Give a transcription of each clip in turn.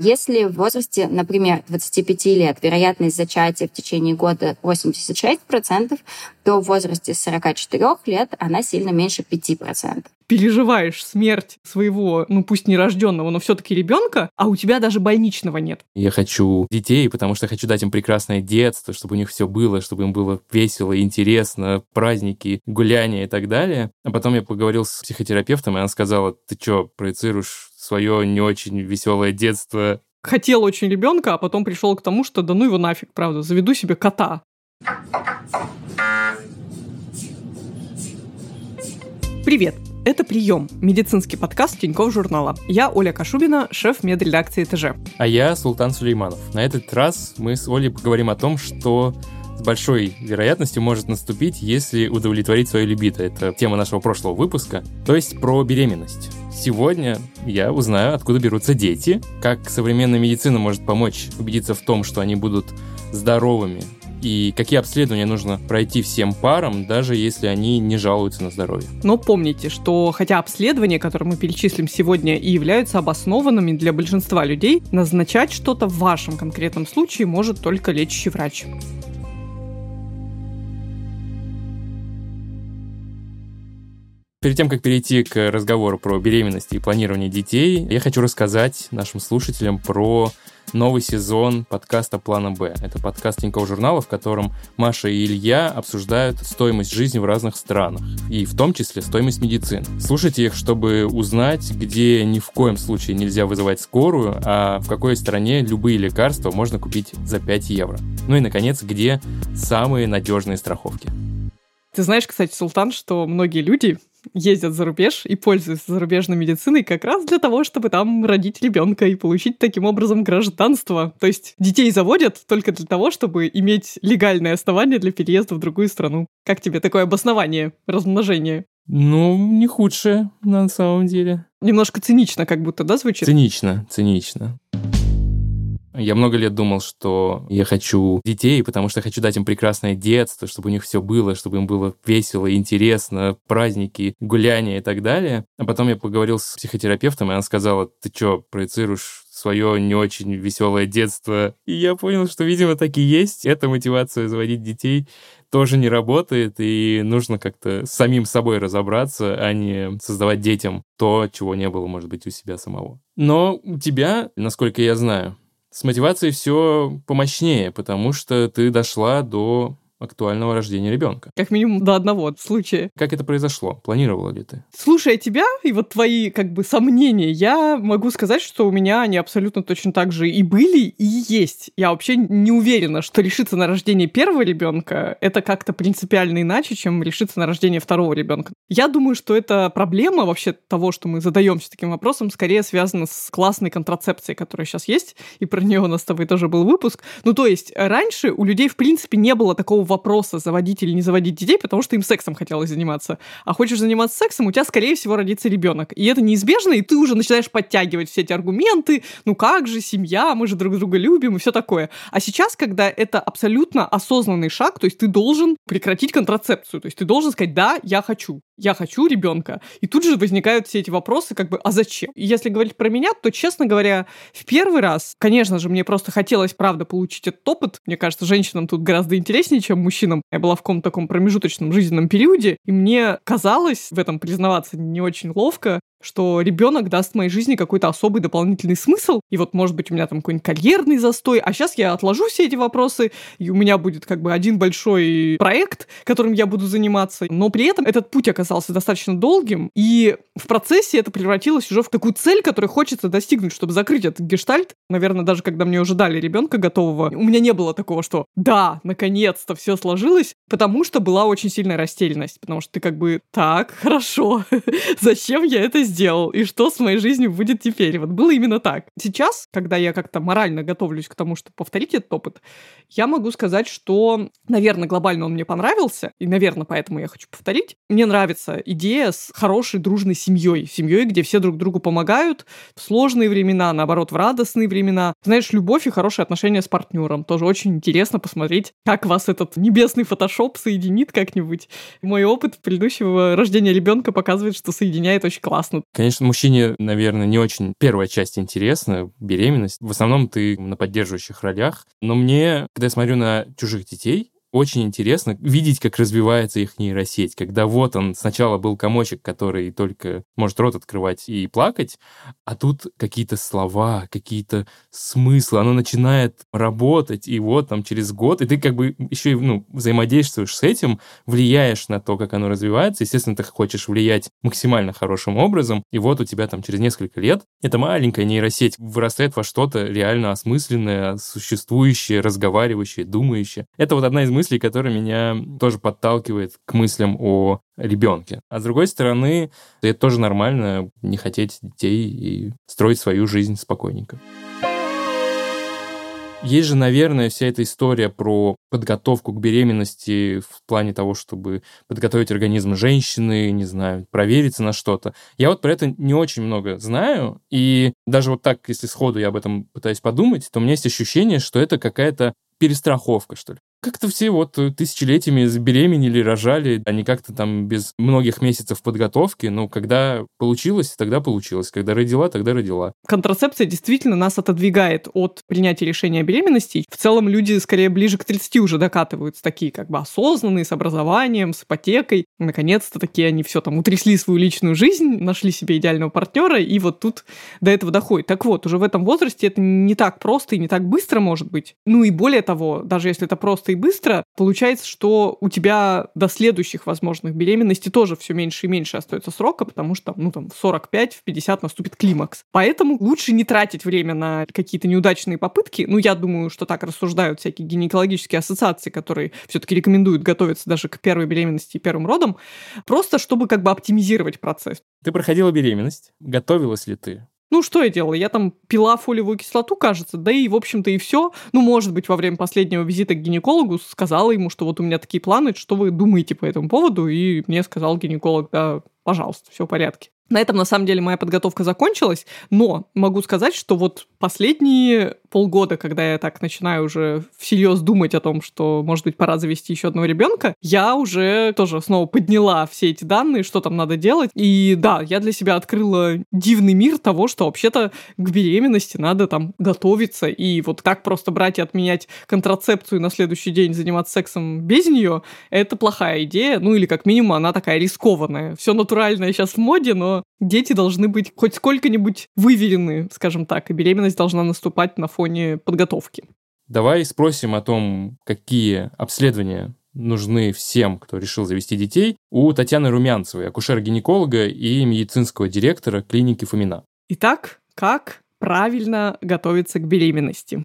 Если в возрасте, например, 25 лет вероятность зачатия в течение года 86%, то в возрасте 44 лет она сильно меньше 5% переживаешь смерть своего, ну пусть нерожденного, но все-таки ребенка, а у тебя даже больничного нет. Я хочу детей, потому что хочу дать им прекрасное детство, чтобы у них все было, чтобы им было весело, интересно, праздники, гуляния и так далее. А потом я поговорил с психотерапевтом, и она сказала, ты что, проецируешь свое не очень веселое детство хотел очень ребенка, а потом пришел к тому, что да ну его нафиг, правда, заведу себе кота. Привет! Это «Прием» – медицинский подкаст Тинькофф журнала. Я Оля Кашубина, шеф медредакции ТЖ. А я Султан Сулейманов. На этот раз мы с Олей поговорим о том, что с большой вероятностью может наступить, если удовлетворить свою либидо. Это тема нашего прошлого выпуска, то есть про беременность. Сегодня я узнаю, откуда берутся дети, как современная медицина может помочь убедиться в том, что они будут здоровыми, и какие обследования нужно пройти всем парам, даже если они не жалуются на здоровье. Но помните, что хотя обследования, которые мы перечислим сегодня, и являются обоснованными для большинства людей, назначать что-то в вашем конкретном случае может только лечащий врач. Перед тем, как перейти к разговору про беременность и планирование детей, я хочу рассказать нашим слушателям про новый сезон подкаста «Плана Б». Это подкаст Тинькофф журнала, в котором Маша и Илья обсуждают стоимость жизни в разных странах, и в том числе стоимость медицины. Слушайте их, чтобы узнать, где ни в коем случае нельзя вызывать скорую, а в какой стране любые лекарства можно купить за 5 евро. Ну и, наконец, где самые надежные страховки. Ты знаешь, кстати, Султан, что многие люди ездят за рубеж и пользуются зарубежной медициной как раз для того, чтобы там родить ребенка и получить таким образом гражданство. То есть детей заводят только для того, чтобы иметь легальное основание для переезда в другую страну. Как тебе такое обоснование размножения? Ну, не худшее на самом деле. Немножко цинично как будто, да, звучит? Цинично, цинично. Я много лет думал, что я хочу детей, потому что хочу дать им прекрасное детство, чтобы у них все было, чтобы им было весело, интересно, праздники, гуляния и так далее. А потом я поговорил с психотерапевтом, и она сказала, ты что, проецируешь свое не очень веселое детство. И я понял, что, видимо, так и есть. Эта мотивация заводить детей тоже не работает, и нужно как-то самим собой разобраться, а не создавать детям то, чего не было, может быть, у себя самого. Но у тебя, насколько я знаю, с мотивацией все помощнее, потому что ты дошла до актуального рождения ребенка. Как минимум до одного случая. Как это произошло? Планировала ли ты? Слушая тебя и вот твои как бы сомнения, я могу сказать, что у меня они абсолютно точно так же и были, и есть. Я вообще не уверена, что решиться на рождение первого ребенка это как-то принципиально иначе, чем решиться на рождение второго ребенка. Я думаю, что это проблема вообще того, что мы задаемся таким вопросом, скорее связана с классной контрацепцией, которая сейчас есть, и про нее у нас с тобой тоже был выпуск. Ну, то есть раньше у людей, в принципе, не было такого вопроса, заводить или не заводить детей, потому что им сексом хотелось заниматься. А хочешь заниматься сексом, у тебя, скорее всего, родится ребенок. И это неизбежно, и ты уже начинаешь подтягивать все эти аргументы. Ну как же, семья, мы же друг друга любим и все такое. А сейчас, когда это абсолютно осознанный шаг, то есть ты должен прекратить контрацепцию, то есть ты должен сказать, да, я хочу я хочу ребенка. И тут же возникают все эти вопросы, как бы, а зачем? Если говорить про меня, то, честно говоря, в первый раз, конечно же, мне просто хотелось, правда, получить этот опыт. Мне кажется, женщинам тут гораздо интереснее, чем мужчинам. Я была в каком-то таком промежуточном жизненном периоде, и мне казалось в этом признаваться не очень ловко, что ребенок даст моей жизни какой-то особый дополнительный смысл, и вот, может быть, у меня там какой-нибудь карьерный застой, а сейчас я отложу все эти вопросы, и у меня будет как бы один большой проект, которым я буду заниматься, но при этом этот путь оказался достаточно долгим, и в процессе это превратилось уже в такую цель, которую хочется достигнуть, чтобы закрыть этот гештальт. Наверное, даже когда мне уже дали ребенка готового, у меня не было такого, что да, наконец-то все сложилось, потому что была очень сильная растерянность, потому что ты как бы так, хорошо, зачем я это сделал, и что с моей жизнью будет теперь. Вот было именно так. Сейчас, когда я как-то морально готовлюсь к тому, чтобы повторить этот опыт, я могу сказать, что, наверное, глобально он мне понравился, и, наверное, поэтому я хочу повторить. Мне нравится идея с хорошей, дружной семьей. Семьей, где все друг другу помогают в сложные времена, наоборот, в радостные времена. Знаешь, любовь и хорошие отношения с партнером. Тоже очень интересно посмотреть, как вас этот небесный фотошоп соединит как-нибудь. Мой опыт предыдущего рождения ребенка показывает, что соединяет очень классно интересно. Конечно, мужчине, наверное, не очень первая часть интересна, беременность. В основном ты на поддерживающих ролях. Но мне, когда я смотрю на чужих детей, очень интересно видеть, как развивается их нейросеть, когда вот он сначала был комочек, который только может рот открывать и плакать, а тут какие-то слова, какие-то смыслы, оно начинает работать, и вот там через год, и ты как бы еще и ну, взаимодействуешь с этим, влияешь на то, как оно развивается, естественно, ты хочешь влиять максимально хорошим образом, и вот у тебя там через несколько лет эта маленькая нейросеть вырастает во что-то реально осмысленное, существующее, разговаривающее, думающее. Это вот одна из мыслей, которая меня тоже подталкивает к мыслям о ребенке. А с другой стороны, это тоже нормально не хотеть детей и строить свою жизнь спокойненько. Есть же, наверное, вся эта история про подготовку к беременности в плане того, чтобы подготовить организм женщины, не знаю, провериться на что-то. Я вот про это не очень много знаю, и даже вот так, если сходу я об этом пытаюсь подумать, то у меня есть ощущение, что это какая-то перестраховка, что ли. Как-то все вот тысячелетиями забеременели, рожали, они как-то там без многих месяцев подготовки, но когда получилось, тогда получилось. Когда родила, тогда родила. Контрацепция действительно нас отодвигает от принятия решения о беременности. В целом люди скорее ближе к 30 уже докатываются, такие как бы осознанные, с образованием, с ипотекой. Наконец-то такие они все там утрясли свою личную жизнь, нашли себе идеального партнера, и вот тут до этого доходит. Так вот, уже в этом возрасте это не так просто и не так быстро может быть. Ну и более того, даже если это просто просто и быстро, получается, что у тебя до следующих возможных беременностей тоже все меньше и меньше остается срока, потому что, ну, там, в 45, в 50 наступит климакс. Поэтому лучше не тратить время на какие-то неудачные попытки. Ну, я думаю, что так рассуждают всякие гинекологические ассоциации, которые все-таки рекомендуют готовиться даже к первой беременности и первым родам, просто чтобы как бы оптимизировать процесс. Ты проходила беременность. Готовилась ли ты? Ну, что я делала? Я там пила фолиевую кислоту, кажется, да и, в общем-то, и все. Ну, может быть, во время последнего визита к гинекологу сказала ему, что вот у меня такие планы, что вы думаете по этому поводу, и мне сказал гинеколог, да, пожалуйста, все в порядке. На этом, на самом деле, моя подготовка закончилась, но могу сказать, что вот последние полгода, когда я так начинаю уже всерьез думать о том, что, может быть, пора завести еще одного ребенка, я уже тоже снова подняла все эти данные, что там надо делать. И да, я для себя открыла дивный мир того, что вообще-то к беременности надо там готовиться. И вот так просто брать и отменять контрацепцию на следующий день заниматься сексом без нее, это плохая идея. Ну или как минимум она такая рискованная. Все натуральное сейчас в моде, но дети должны быть хоть сколько-нибудь выверены, скажем так, и беременность должна наступать на фоне подготовки. Давай спросим о том, какие обследования нужны всем, кто решил завести детей, у Татьяны Румянцевой, акушера-гинеколога и медицинского директора клиники Фомина. Итак, как правильно готовиться к беременности?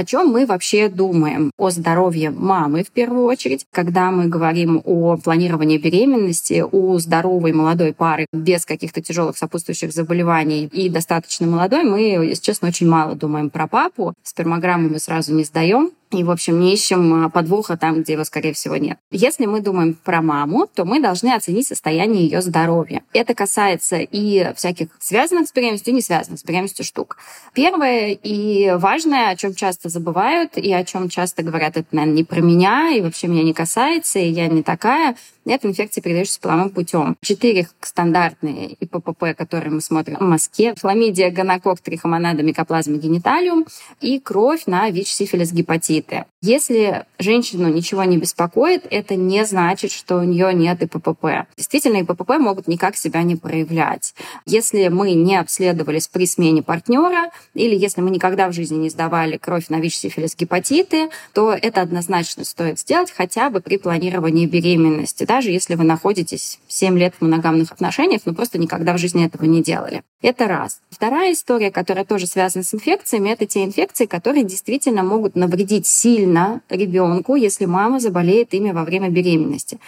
О чем мы вообще думаем? О здоровье мамы в первую очередь, когда мы говорим о планировании беременности у здоровой молодой пары без каких-то тяжелых сопутствующих заболеваний и достаточно молодой, мы, если честно, очень мало думаем про папу. Спермограмму мы сразу не сдаем, и, в общем, не ищем а, подвоха там, где его, скорее всего, нет. Если мы думаем про маму, то мы должны оценить состояние ее здоровья. Это касается и всяких связанных с беременностью и не связанных с беременностью штук. Первое и важное, о чем часто забывают и о чем часто говорят, это, наверное, не про меня, и вообще меня не касается, и я не такая, это инфекция, передающаяся половым путем. Четыре стандартные ИППП, которые мы смотрим в Москве. Хламидия, гонокок, трихомонада, микоплазма, гениталиум и кровь на ВИЧ, сифилис, гепатиты. Если женщину ничего не беспокоит, это не значит, что у нее нет ИППП. Действительно, ИППП могут никак себя не проявлять. Если мы не обследовались при смене партнера или если мы никогда в жизни не сдавали кровь на ВИЧ, сифилис, гепатиты, то это однозначно стоит сделать хотя бы при планировании беременности даже если вы находитесь 7 лет в моногамных отношениях, но просто никогда в жизни этого не делали. Это раз. Вторая история, которая тоже связана с инфекциями, это те инфекции, которые действительно могут навредить сильно ребенку, если мама заболеет ими во время беременности.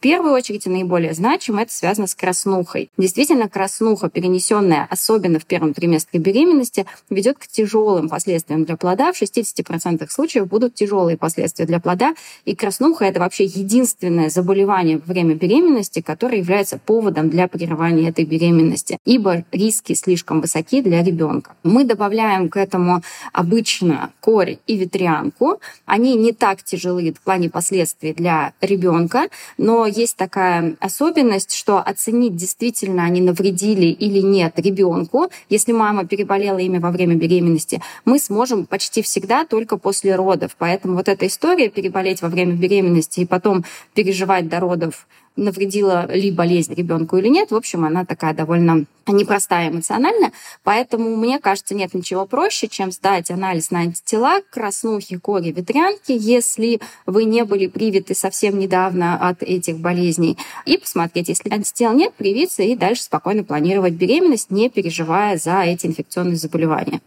Первую очередь и наиболее значимо это связано с краснухой. Действительно, краснуха, перенесенная особенно в первом триместре беременности, ведет к тяжелым последствиям для плода. В 60% случаев будут тяжелые последствия для плода. И краснуха – это вообще единственное заболевание во время беременности, которое является поводом для прерывания этой беременности, ибо риски слишком высоки для ребенка. Мы добавляем к этому обычно корь и ветрянку. Они не так тяжелы в плане последствий для ребенка, но есть такая особенность, что оценить, действительно они навредили или нет ребенку, если мама переболела ими во время беременности, мы сможем почти всегда только после родов. Поэтому вот эта история переболеть во время беременности и потом переживать до родов навредила ли болезнь ребенку или нет. В общем, она такая довольно непростая эмоционально. Поэтому, мне кажется, нет ничего проще, чем сдать анализ на антитела к краснухе, коре, ветрянке, если вы не были привиты совсем недавно от этих болезней. И посмотреть, если антител нет, привиться и дальше спокойно планировать беременность, не переживая за эти инфекционные заболевания.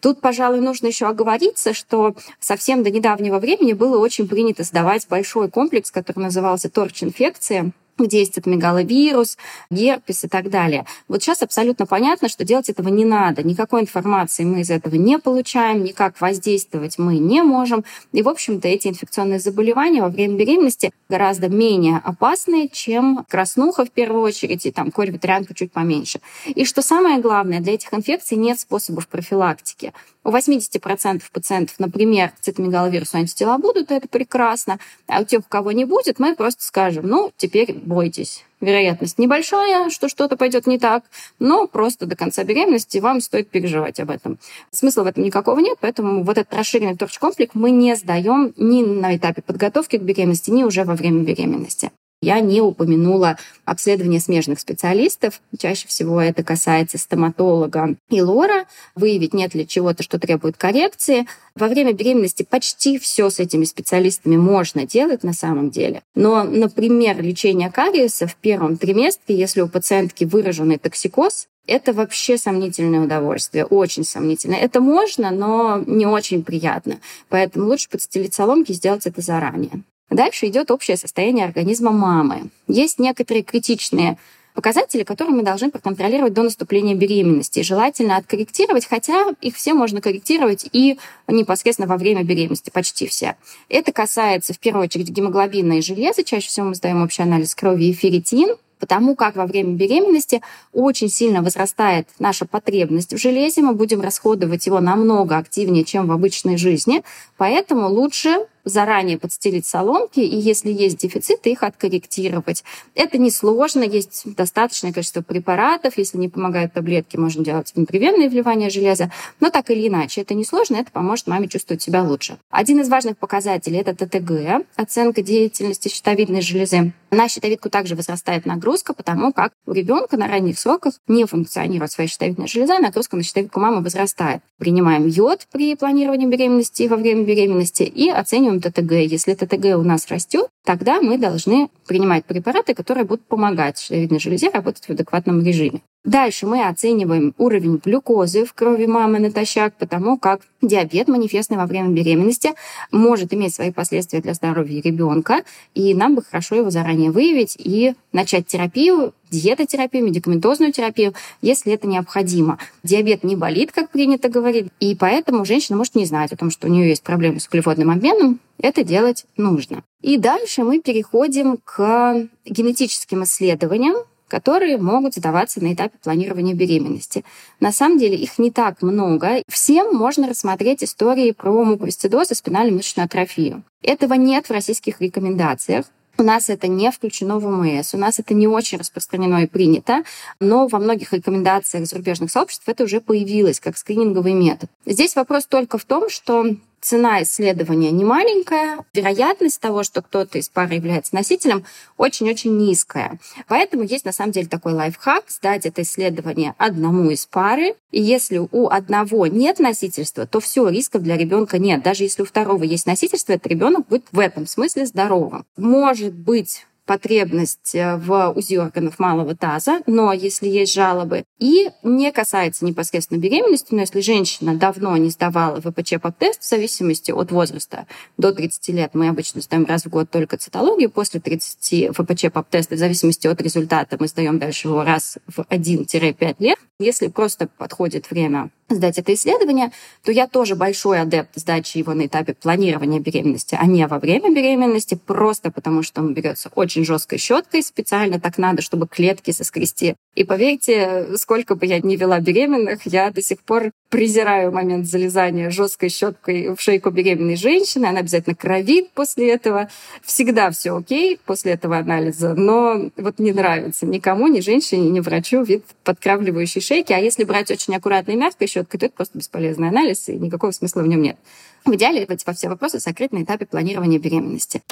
Тут, пожалуй, нужно еще оговориться, что совсем до недавнего времени было очень принято сдавать большой комплекс, который назывался торч-инфекция, где есть это мегаловирус, герпес и так далее. Вот сейчас абсолютно понятно, что делать этого не надо. Никакой информации мы из этого не получаем, никак воздействовать мы не можем. И, в общем-то, эти инфекционные заболевания во время беременности гораздо менее опасные, чем краснуха в первую очередь, и там корь ветрянка чуть поменьше. И что самое главное, для этих инфекций нет способов профилактики. У 80% пациентов, например, цитомегаловирусу антитела будут, это прекрасно. А у тех, у кого не будет, мы просто скажем, ну, теперь бойтесь. Вероятность небольшая, что что-то пойдет не так, но просто до конца беременности вам стоит переживать об этом. Смысла в этом никакого нет, поэтому вот этот расширенный торч-комплекс мы не сдаем ни на этапе подготовки к беременности, ни уже во время беременности. Я не упомянула обследование смежных специалистов. Чаще всего это касается стоматолога и лора. Выявить, нет ли чего-то, что требует коррекции. Во время беременности почти все с этими специалистами можно делать на самом деле. Но, например, лечение кариеса в первом триместре, если у пациентки выраженный токсикоз, это вообще сомнительное удовольствие, очень сомнительное. Это можно, но не очень приятно. Поэтому лучше подстелить соломки и сделать это заранее. Дальше идет общее состояние организма мамы. Есть некоторые критичные показатели, которые мы должны проконтролировать до наступления беременности. Желательно откорректировать, хотя их все можно корректировать и непосредственно во время беременности, почти все. Это касается в первую очередь гемоглобина и железа. Чаще всего мы сдаем общий анализ крови и ферритин, потому как во время беременности очень сильно возрастает наша потребность в железе, мы будем расходовать его намного активнее, чем в обычной жизни, поэтому лучше заранее подстелить соломки, и если есть дефициты, их откорректировать. Это несложно, есть достаточное количество препаратов, если не помогают таблетки, можно делать внутривенное вливание железа, но так или иначе, это несложно, это поможет маме чувствовать себя лучше. Один из важных показателей – это ТТГ, оценка деятельности щитовидной железы. На щитовидку также возрастает нагрузка, потому как у ребенка на ранних сроках не функционирует своя щитовидная железа, нагрузка на щитовидку мамы возрастает. Принимаем йод при планировании беременности и во время беременности и оцениваем ТТГ. Если ТТГ у нас растет, тогда мы должны принимать препараты, которые будут помогать щитовидной железе работать в адекватном режиме. Дальше мы оцениваем уровень глюкозы в крови мамы натощак, потому как диабет, манифестный во время беременности, может иметь свои последствия для здоровья ребенка, и нам бы хорошо его заранее выявить и начать терапию, диетотерапию, медикаментозную терапию, если это необходимо. Диабет не болит, как принято говорить, и поэтому женщина может не знать о том, что у нее есть проблемы с углеводным обменом, это делать нужно. И дальше мы переходим к генетическим исследованиям, которые могут сдаваться на этапе планирования беременности. На самом деле их не так много. Всем можно рассмотреть истории про муковисцидоз и спинальную мышечную атрофию. Этого нет в российских рекомендациях. У нас это не включено в ОМС, у нас это не очень распространено и принято, но во многих рекомендациях зарубежных сообществ это уже появилось как скрининговый метод. Здесь вопрос только в том, что цена исследования не маленькая, вероятность того, что кто-то из пары является носителем, очень-очень низкая. Поэтому есть на самом деле такой лайфхак сдать это исследование одному из пары. И если у одного нет носительства, то все, рисков для ребенка нет. Даже если у второго есть носительство, этот ребенок будет в этом смысле здоровым. Может быть, потребность э, в УЗИ органов малого таза, но если есть жалобы, и не касается непосредственно беременности, но если женщина давно не сдавала ВПЧ-ПАП-тест, в зависимости от возраста, до 30 лет мы обычно сдаем раз в год только цитологию, после 30 ВПЧ-ПАП-теста, в зависимости от результата, мы сдаем дальше его раз в 1-5 лет. Если просто подходит время сдать это исследование, то я тоже большой адепт сдачи его на этапе планирования беременности, а не во время беременности, просто потому что он берется очень жесткой щеткой, специально так надо, чтобы клетки соскрести. И поверьте, сколько бы я ни вела беременных, я до сих пор презираю момент залезания жесткой щеткой в шейку беременной женщины. Она обязательно кровит после этого. Всегда все окей после этого анализа, но вот не нравится никому, ни женщине, ни врачу вид подкравливающей шейки. А если брать очень аккуратно и мягко щеткой, то это просто бесполезный анализ, и никакого смысла в нем нет. В идеале эти все вопросы сокрыть на этапе планирования беременности.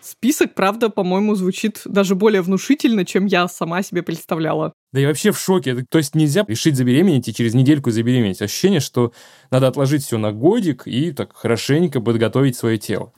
Список, правда, по-моему, звучит даже более внушительно, чем я сама себе представляла. Да и вообще в шоке. То есть нельзя решить забеременеть и через недельку забеременеть. Ощущение, что надо отложить все на годик и так хорошенько подготовить свое тело.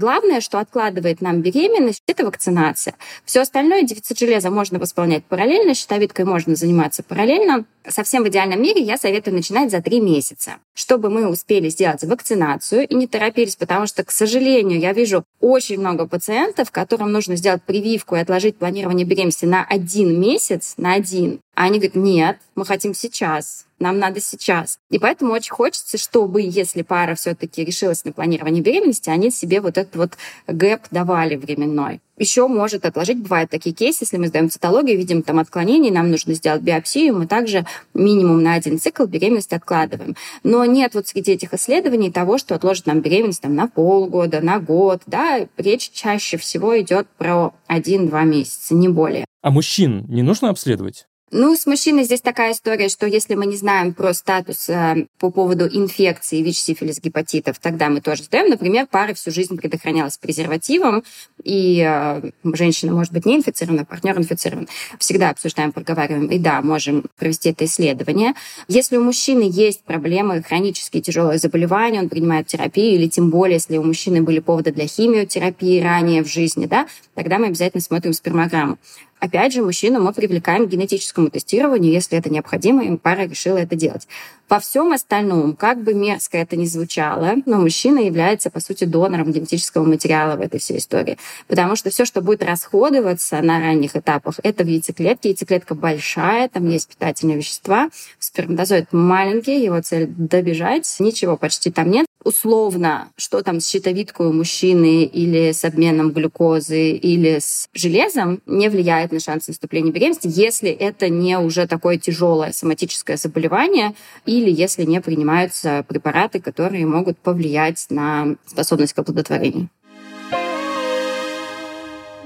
Главное, что откладывает нам беременность, это вакцинация. Все остальное, дефицит железа можно восполнять параллельно, щитовидкой можно заниматься параллельно. Совсем в идеальном мире я советую начинать за три месяца, чтобы мы успели сделать вакцинацию и не торопились, потому что, к сожалению, я вижу очень много пациентов, которым нужно сделать прививку и отложить планирование беременности на один месяц, на один. А они говорят, нет, мы хотим сейчас, нам надо сейчас. И поэтому очень хочется, чтобы, если пара все-таки решилась на планирование беременности, они себе вот этот вот гэп давали временной. Еще может отложить, бывают такие кейсы, если мы сдаем цитологию, видим там отклонение, нам нужно сделать биопсию, мы также минимум на один цикл беременности откладываем. Но нет вот среди этих исследований того, что отложит нам беременность там, на полгода, на год. Да? Речь чаще всего идет про один-два месяца, не более. А мужчин не нужно обследовать? Ну, с мужчиной здесь такая история, что если мы не знаем про статус э, по поводу инфекции, ВИЧ, сифилис, гепатитов, тогда мы тоже сдаем. Например, пара всю жизнь предохранялась презервативом, и э, женщина может быть не инфицирована, партнер инфицирован. Всегда обсуждаем, проговариваем, и да, можем провести это исследование. Если у мужчины есть проблемы, хронические тяжелые заболевания, он принимает терапию, или тем более, если у мужчины были поводы для химиотерапии ранее в жизни, да, тогда мы обязательно смотрим спермограмму. Опять же, мужчину мы привлекаем к генетическому тестированию, если это необходимо, и пара решила это делать. Во всем остальном, как бы мерзко это ни звучало, но мужчина является, по сути, донором генетического материала в этой всей истории. Потому что все, что будет расходоваться на ранних этапах, это в яйцеклетке. Яйцеклетка большая, там есть питательные вещества. Сперматозоид маленький, его цель добежать. Ничего почти там нет условно, что там с щитовидкой у мужчины или с обменом глюкозы или с железом, не влияет на шанс наступления беременности, если это не уже такое тяжелое соматическое заболевание или если не принимаются препараты, которые могут повлиять на способность к оплодотворению.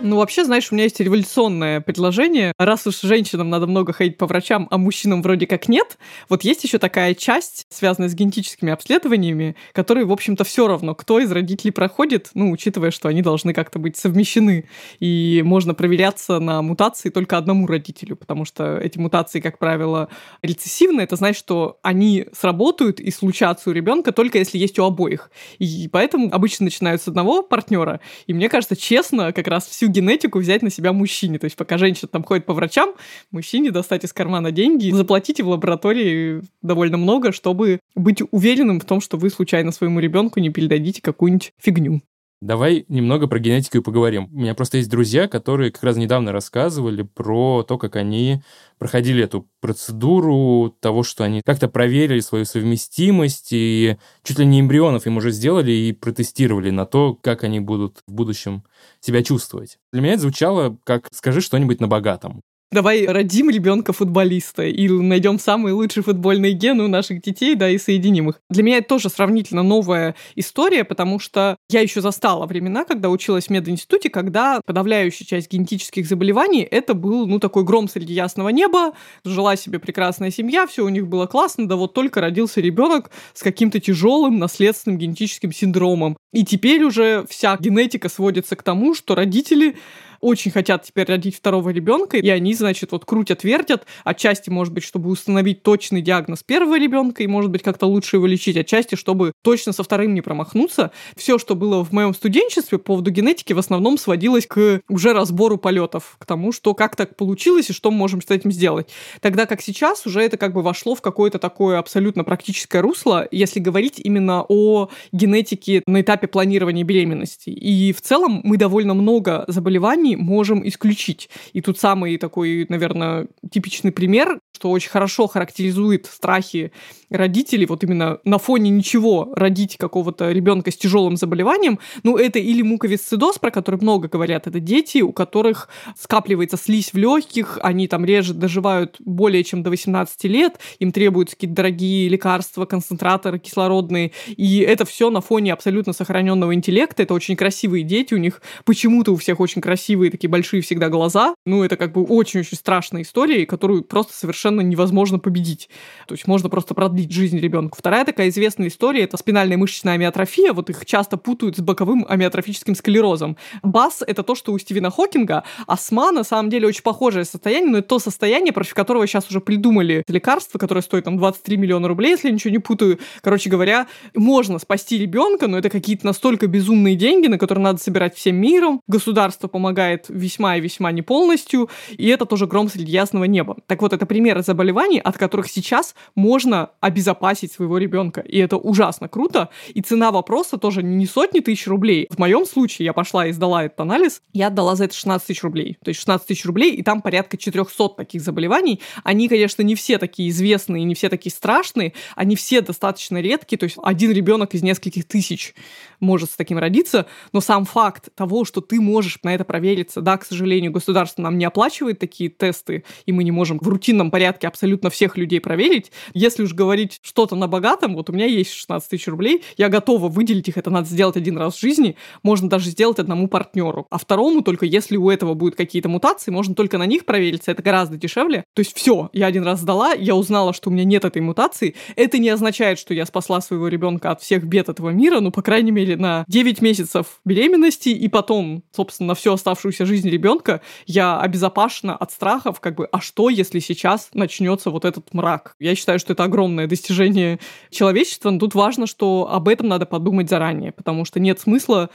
Ну, вообще, знаешь, у меня есть революционное предложение. Раз уж женщинам надо много ходить по врачам, а мужчинам вроде как нет, вот есть еще такая часть, связанная с генетическими обследованиями, которые, в общем-то, все равно, кто из родителей проходит, ну, учитывая, что они должны как-то быть совмещены. И можно проверяться на мутации только одному родителю, потому что эти мутации, как правило, рецессивные. Это значит, что они сработают и случатся у ребенка только если есть у обоих. И поэтому обычно начинают с одного партнера. И мне кажется, честно, как раз всю генетику взять на себя мужчине. То есть пока женщина там ходит по врачам, мужчине достать из кармана деньги, заплатите в лаборатории довольно много, чтобы быть уверенным в том, что вы случайно своему ребенку не передадите какую-нибудь фигню. Давай немного про генетику и поговорим. У меня просто есть друзья, которые как раз недавно рассказывали про то, как они проходили эту процедуру того, что они как-то проверили свою совместимость и чуть ли не эмбрионов им уже сделали и протестировали на то, как они будут в будущем себя чувствовать. Для меня это звучало как «скажи что-нибудь на богатом». Давай родим ребенка футболиста и найдем самые лучшие футбольные гены у наших детей, да, и соединим их. Для меня это тоже сравнительно новая история, потому что я еще застала времена, когда училась в мединституте, когда подавляющая часть генетических заболеваний это был, ну, такой гром среди ясного неба, жила себе прекрасная семья, все у них было классно, да вот только родился ребенок с каким-то тяжелым наследственным генетическим синдромом. И теперь уже вся генетика сводится к тому, что родители очень хотят теперь родить второго ребенка, и они, значит, вот крутят, вертят, отчасти, может быть, чтобы установить точный диагноз первого ребенка, и, может быть, как-то лучше его лечить, отчасти, чтобы точно со вторым не промахнуться. Все, что было в моем студенчестве по поводу генетики, в основном сводилось к уже разбору полетов, к тому, что как так получилось и что мы можем с этим сделать. Тогда как сейчас уже это как бы вошло в какое-то такое абсолютно практическое русло, если говорить именно о генетике на этапе планирования беременности. И в целом мы довольно много заболеваний можем исключить. И тут самый такой, наверное, типичный пример, что очень хорошо характеризует страхи родителей, вот именно на фоне ничего родить какого-то ребенка с тяжелым заболеванием, ну, это или муковисцидоз, про который много говорят, это дети, у которых скапливается слизь в легких, они там реже доживают более чем до 18 лет, им требуются какие-то дорогие лекарства, концентраторы кислородные, и это все на фоне абсолютно сохраненного интеллекта, это очень красивые дети, у них почему-то у всех очень красивые такие большие всегда глаза, ну, это как бы очень-очень страшная история, которую просто совершенно невозможно победить. То есть можно просто продлить жизнь ребенку. Вторая такая известная история — это спинальная мышечная амиотрофия, вот их часто путают с боковым амиотрофическим склерозом. БАС — это то, что у Стивена Хокинга, а СМА на самом деле очень похожее состояние, но это то состояние, против которого сейчас уже придумали лекарство, которое стоит там 23 миллиона рублей, если я ничего не путаю. Короче говоря, можно спасти ребенка, но это какие-то настолько безумные деньги, на которые надо собирать всем миром. Государство помогает весьма и весьма не полностью, и это тоже гром среди ясного неба. Так вот, это примеры заболеваний, от которых сейчас можно обезопасить своего ребенка. И это ужасно круто. И цена вопроса тоже не сотни тысяч рублей. В моем случае я пошла и сдала этот анализ, я отдала за это 16 тысяч рублей. То есть 16 тысяч рублей, и там порядка 400 таких заболеваний. Они, конечно, не все такие известные, не все такие страшные, они все достаточно редкие, то есть один ребенок из нескольких тысяч может с таким родиться, но сам факт того, что ты можешь на это провериться, да, к сожалению, государство нам не оплачивает такие тесты, и мы не можем в рутинном порядке абсолютно всех людей проверить. Если уж говорить что-то на богатом, вот у меня есть 16 тысяч рублей, я готова выделить их, это надо сделать один раз в жизни, можно даже сделать одному партнеру, а второму только если у этого будут какие-то мутации, можно только на них провериться, это гораздо дешевле. То есть все, я один раз сдала, я узнала, что у меня нет этой мутации, это не означает, что я спасла своего ребенка от всех бед этого мира, но, по крайней мере, на 9 месяцев беременности и потом, собственно, на всю оставшуюся жизнь ребенка я обезопасена от страхов, как бы, а что, если сейчас начнется вот этот мрак? Я считаю, что это огромное достижение человечества, но тут важно, что об этом надо подумать заранее, потому что нет смысла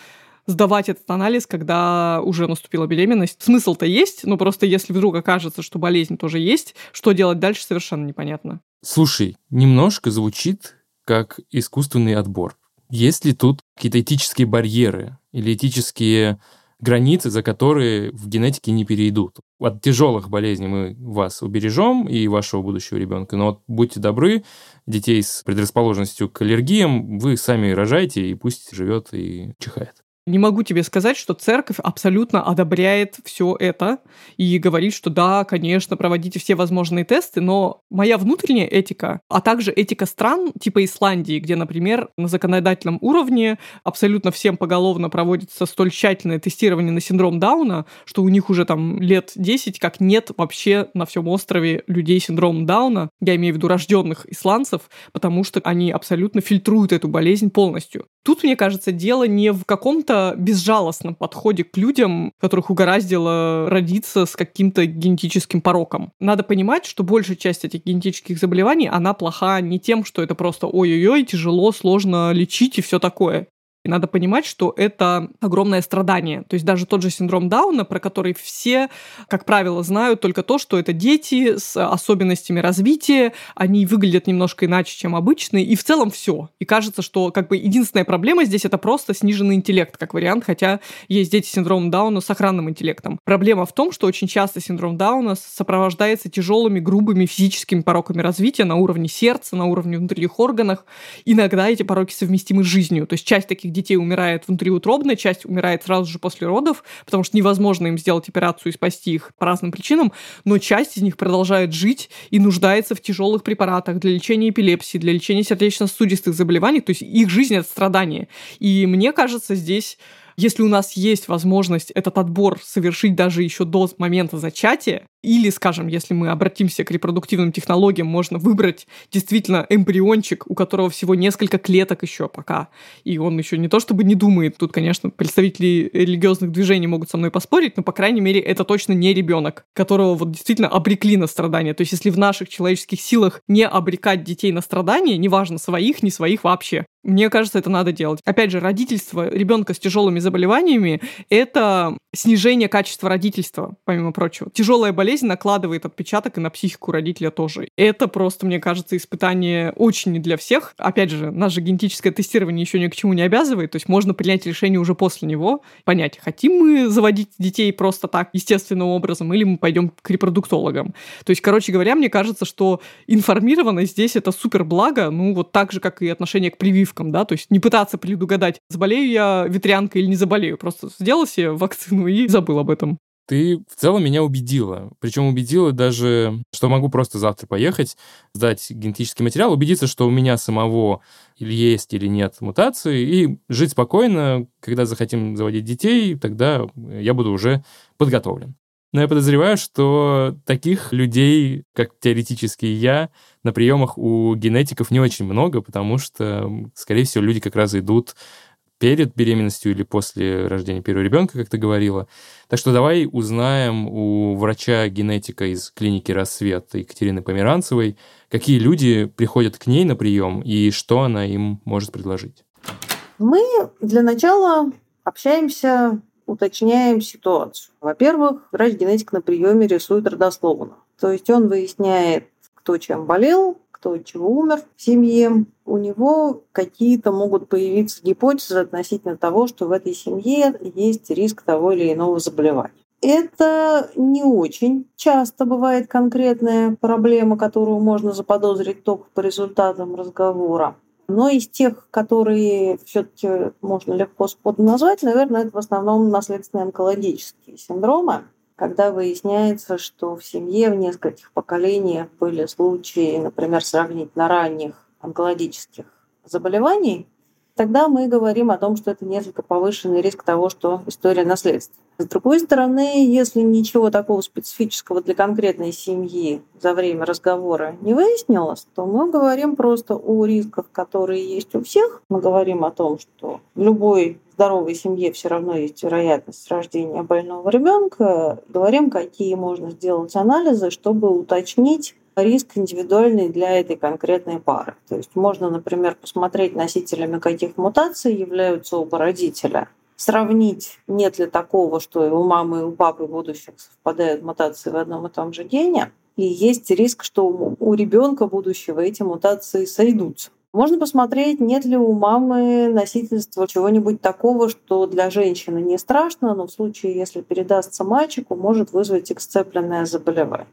сдавать этот анализ, когда уже наступила беременность. Смысл-то есть, но просто если вдруг окажется, что болезнь тоже есть, что делать дальше, совершенно непонятно. Слушай, немножко звучит как искусственный отбор. Есть ли тут какие-то этические барьеры или этические границы, за которые в генетике не перейдут? От тяжелых болезней мы вас убережем и вашего будущего ребенка, но вот будьте добры, детей с предрасположенностью к аллергиям вы сами рожаете, и пусть живет и чихает. Не могу тебе сказать, что церковь абсолютно одобряет все это и говорит, что да, конечно, проводите все возможные тесты, но моя внутренняя этика, а также этика стран типа Исландии, где, например, на законодательном уровне абсолютно всем поголовно проводится столь тщательное тестирование на синдром Дауна, что у них уже там лет 10 как нет вообще на всем острове людей с синдромом Дауна, я имею в виду рожденных исландцев, потому что они абсолютно фильтруют эту болезнь полностью. Тут, мне кажется, дело не в каком-то безжалостном подходе к людям, которых угораздило родиться с каким-то генетическим пороком. Надо понимать, что большая часть этих генетических заболеваний, она плоха не тем, что это просто ой-ой-ой, тяжело, сложно лечить и все такое. Надо понимать, что это огромное страдание. То есть даже тот же синдром Дауна, про который все, как правило, знают только то, что это дети с особенностями развития, они выглядят немножко иначе, чем обычные, и в целом все. И кажется, что как бы единственная проблема здесь это просто сниженный интеллект, как вариант, хотя есть дети с синдромом Дауна с охранным интеллектом. Проблема в том, что очень часто синдром Дауна сопровождается тяжелыми, грубыми физическими пороками развития на уровне сердца, на уровне внутренних органов. Иногда эти пороки совместимы с жизнью. То есть часть таких детей умирает внутриутробная, часть умирает сразу же после родов, потому что невозможно им сделать операцию и спасти их по разным причинам, но часть из них продолжает жить и нуждается в тяжелых препаратах для лечения эпилепсии, для лечения сердечно-сосудистых заболеваний, то есть их жизнь — это страдание. И мне кажется, здесь если у нас есть возможность этот отбор совершить даже еще до момента зачатия, или, скажем, если мы обратимся к репродуктивным технологиям, можно выбрать действительно эмбриончик, у которого всего несколько клеток еще пока, и он еще не то чтобы не думает. Тут, конечно, представители религиозных движений могут со мной поспорить, но, по крайней мере, это точно не ребенок, которого вот действительно обрекли на страдания. То есть, если в наших человеческих силах не обрекать детей на страдания, неважно, своих, не своих вообще, Мне кажется, это надо делать. Опять же, родительство ребенка с тяжелыми заболеваниями – это снижение качества родительства, помимо прочего. Тяжелая болезнь накладывает отпечаток и на психику родителя тоже. Это просто, мне кажется, испытание очень не для всех. Опять же, наше генетическое тестирование еще ни к чему не обязывает, то есть можно принять решение уже после него, понять, хотим мы заводить детей просто так, естественным образом, или мы пойдем к репродуктологам. То есть, короче говоря, мне кажется, что информированность здесь это супер благо, ну вот так же, как и отношение к прививкам, да, то есть не пытаться предугадать, заболею я ветрянкой или не заболею, просто сделал себе вакцину и забыл об этом. Ты в целом меня убедила. Причем убедила даже, что могу просто завтра поехать, сдать генетический материал, убедиться, что у меня самого или есть или нет мутации, и жить спокойно, когда захотим заводить детей, тогда я буду уже подготовлен. Но я подозреваю, что таких людей, как теоретически я, на приемах у генетиков не очень много, потому что, скорее всего, люди как раз идут перед беременностью или после рождения первого ребенка, как ты говорила. Так что давай узнаем у врача-генетика из клиники «Рассвет» Екатерины Померанцевой, какие люди приходят к ней на прием и что она им может предложить. Мы для начала общаемся, уточняем ситуацию. Во-первых, врач-генетик на приеме рисует родословно. То есть он выясняет, кто чем болел, кто чего умер в семье, у него какие-то могут появиться гипотезы относительно того, что в этой семье есть риск того или иного заболевания. Это не очень часто бывает конкретная проблема, которую можно заподозрить только по результатам разговора. Но из тех, которые все-таки можно легко сходу назвать, наверное, это в основном наследственные онкологические синдромы когда выясняется, что в семье в нескольких поколениях были случаи, например, сравнительно ранних онкологических заболеваний, тогда мы говорим о том, что это несколько повышенный риск того, что история наследства. С другой стороны, если ничего такого специфического для конкретной семьи за время разговора не выяснилось, то мы говорим просто о рисках, которые есть у всех. Мы говорим о том, что в любой здоровой семье все равно есть вероятность рождения больного ребенка. Говорим, какие можно сделать анализы, чтобы уточнить риск индивидуальный для этой конкретной пары. То есть можно, например, посмотреть носителями каких мутаций являются оба родителя – сравнить, нет ли такого, что и у мамы, и у папы будущих совпадают мутации в одном и том же гене, и есть риск, что у ребенка будущего эти мутации сойдутся. Можно посмотреть, нет ли у мамы носительства чего-нибудь такого, что для женщины не страшно, но в случае, если передастся мальчику, может вызвать эксцепленное заболевание.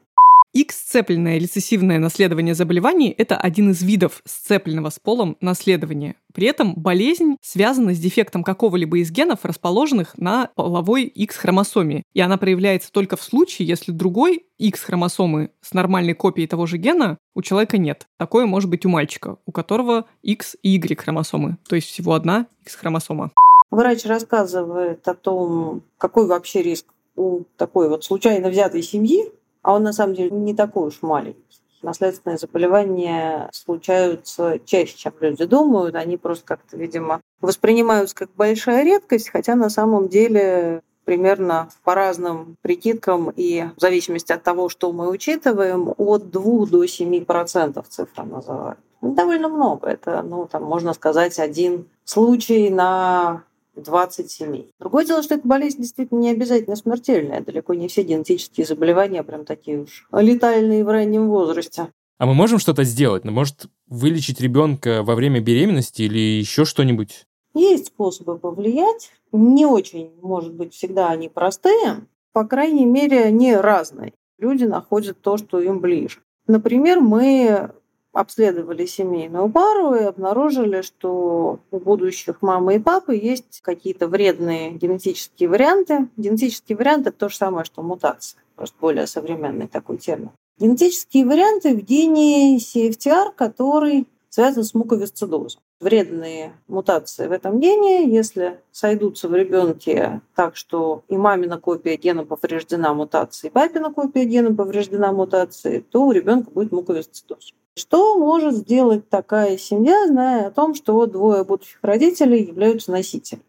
X-сцепленное рецессивное наследование заболеваний – это один из видов сцепленного с полом наследования. При этом болезнь связана с дефектом какого-либо из генов, расположенных на половой X-хромосоме. И она проявляется только в случае, если другой X-хромосомы с нормальной копией того же гена у человека нет. Такое может быть у мальчика, у которого X и Y-хромосомы, то есть всего одна X-хромосома. Врач рассказывает о том, какой вообще риск у такой вот случайно взятой семьи, а он на самом деле не такой уж маленький. Наследственные заболевания случаются чаще, чем люди думают. Они просто как-то, видимо, воспринимаются как большая редкость, хотя на самом деле примерно по разным прикидкам и в зависимости от того, что мы учитываем, от 2 до 7 процентов цифра называют. Довольно много. Это, ну, там, можно сказать, один случай на 20 семей. Другое дело, что эта болезнь действительно не обязательно смертельная. Далеко не все генетические заболевания прям такие уж летальные в раннем возрасте. А мы можем что-то сделать? Ну, может, вылечить ребенка во время беременности или еще что-нибудь? Есть способы повлиять. Не очень, может быть, всегда они простые. По крайней мере, они разные. Люди находят то, что им ближе. Например, мы обследовали семейную пару и обнаружили, что у будущих мамы и папы есть какие-то вредные генетические варианты. Генетические варианты – это то же самое, что мутация, просто более современный такой термин. Генетические варианты в гене CFTR, который связан с муковисцидозом. Вредные мутации в этом гене, если сойдутся в ребенке так, что и мамина копия гена повреждена мутацией, и папина копия гена повреждена мутацией, то у ребенка будет муковисцидоз. Что может сделать такая семья, зная о том, что двое будущих родителей являются носителями?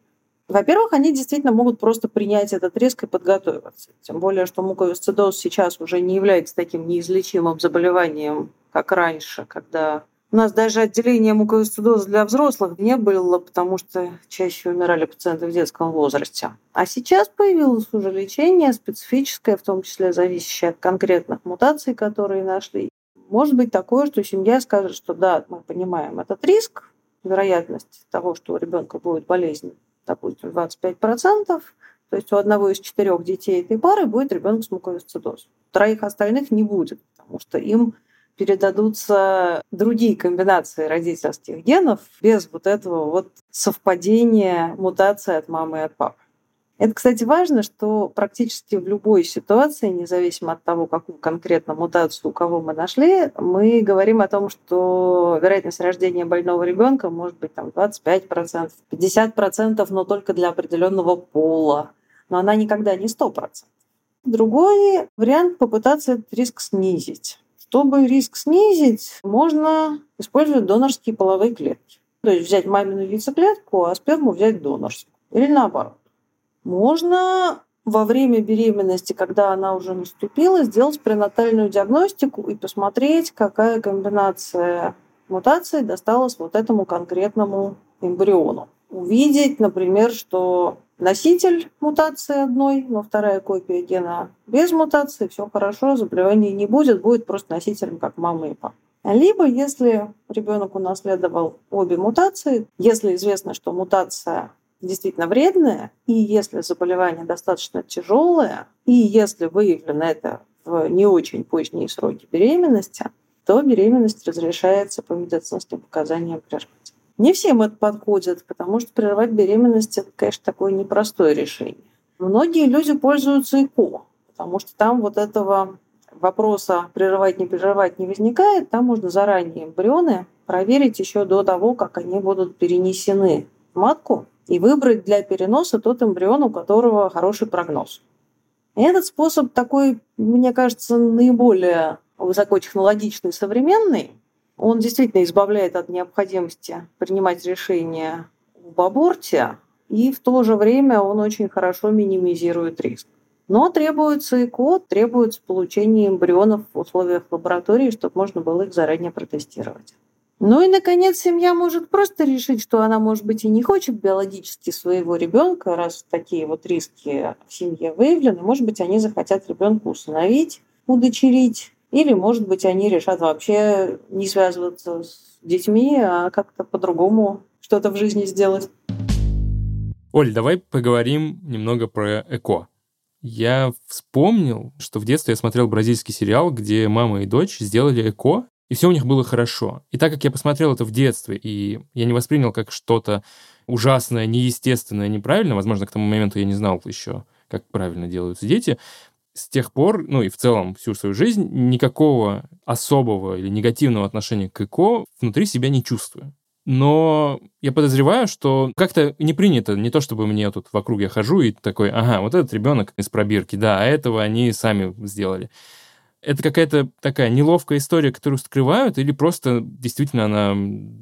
Во-первых, они действительно могут просто принять этот риск и подготовиться. Тем более, что муковисцидоз сейчас уже не является таким неизлечимым заболеванием, как раньше, когда У нас даже отделение муковисцидоза для взрослых не было, потому что чаще умирали пациенты в детском возрасте. А сейчас появилось уже лечение специфическое, в том числе зависящее от конкретных мутаций, которые нашли. Может быть такое, что семья скажет, что да, мы понимаем этот риск, вероятность того, что у ребенка будет болезнь, допустим, 25%, то есть у одного из четырех детей этой пары будет ребенок с муковисцидозом. Троих остальных не будет, потому что им передадутся другие комбинации родительских генов без вот этого вот совпадения мутации от мамы и от папы. Это, кстати, важно, что практически в любой ситуации, независимо от того, какую конкретно мутацию у кого мы нашли, мы говорим о том, что вероятность рождения больного ребенка может быть там 25%, 50%, но только для определенного пола. Но она никогда не 100%. Другой вариант попытаться этот риск снизить. Чтобы риск снизить, можно использовать донорские половые клетки. То есть взять мамину яйцеклетку, а сперму взять донорскую. Или наоборот. Можно во время беременности, когда она уже наступила, сделать пренатальную диагностику и посмотреть, какая комбинация мутаций досталась вот этому конкретному эмбриону. Увидеть, например, что носитель мутации одной, но вторая копия гена без мутации, все хорошо, заболевания не будет, будет просто носителем, как мама и папа. Либо, если ребенок унаследовал обе мутации, если известно, что мутация действительно вредное, и если заболевание достаточно тяжелое, и если выявлено это в не очень поздние сроки беременности, то беременность разрешается по медицинским показаниям прервать. Не всем это подходит, потому что прервать беременность – это, конечно, такое непростое решение. Многие люди пользуются ЭКО, потому что там вот этого вопроса прерывать, не прерывать не возникает. Там можно заранее эмбрионы проверить еще до того, как они будут перенесены в матку, и выбрать для переноса тот эмбрион, у которого хороший прогноз. И этот способ такой, мне кажется, наиболее высокотехнологичный, современный. Он действительно избавляет от необходимости принимать решения об аборте, и в то же время он очень хорошо минимизирует риск. Но требуется ЭКО, требуется получение эмбрионов в условиях лаборатории, чтобы можно было их заранее протестировать. Ну и, наконец, семья может просто решить, что она, может быть, и не хочет биологически своего ребенка, раз такие вот риски в семье выявлены. Может быть, они захотят ребенка усыновить, удочерить, или, может быть, они решат вообще не связываться с детьми, а как-то по-другому что-то в жизни сделать. Оль, давай поговорим немного про ЭКО. Я вспомнил, что в детстве я смотрел бразильский сериал, где мама и дочь сделали ЭКО, и все у них было хорошо. И так как я посмотрел это в детстве, и я не воспринял как что-то ужасное, неестественное, неправильное, возможно, к тому моменту я не знал еще, как правильно делаются дети, с тех пор, ну и в целом всю свою жизнь, никакого особого или негативного отношения к ЭКО внутри себя не чувствую. Но я подозреваю, что как-то не принято, не то чтобы мне тут вокруг я хожу и такой, ага, вот этот ребенок из пробирки, да, а этого они сами сделали это какая-то такая неловкая история, которую скрывают, или просто действительно она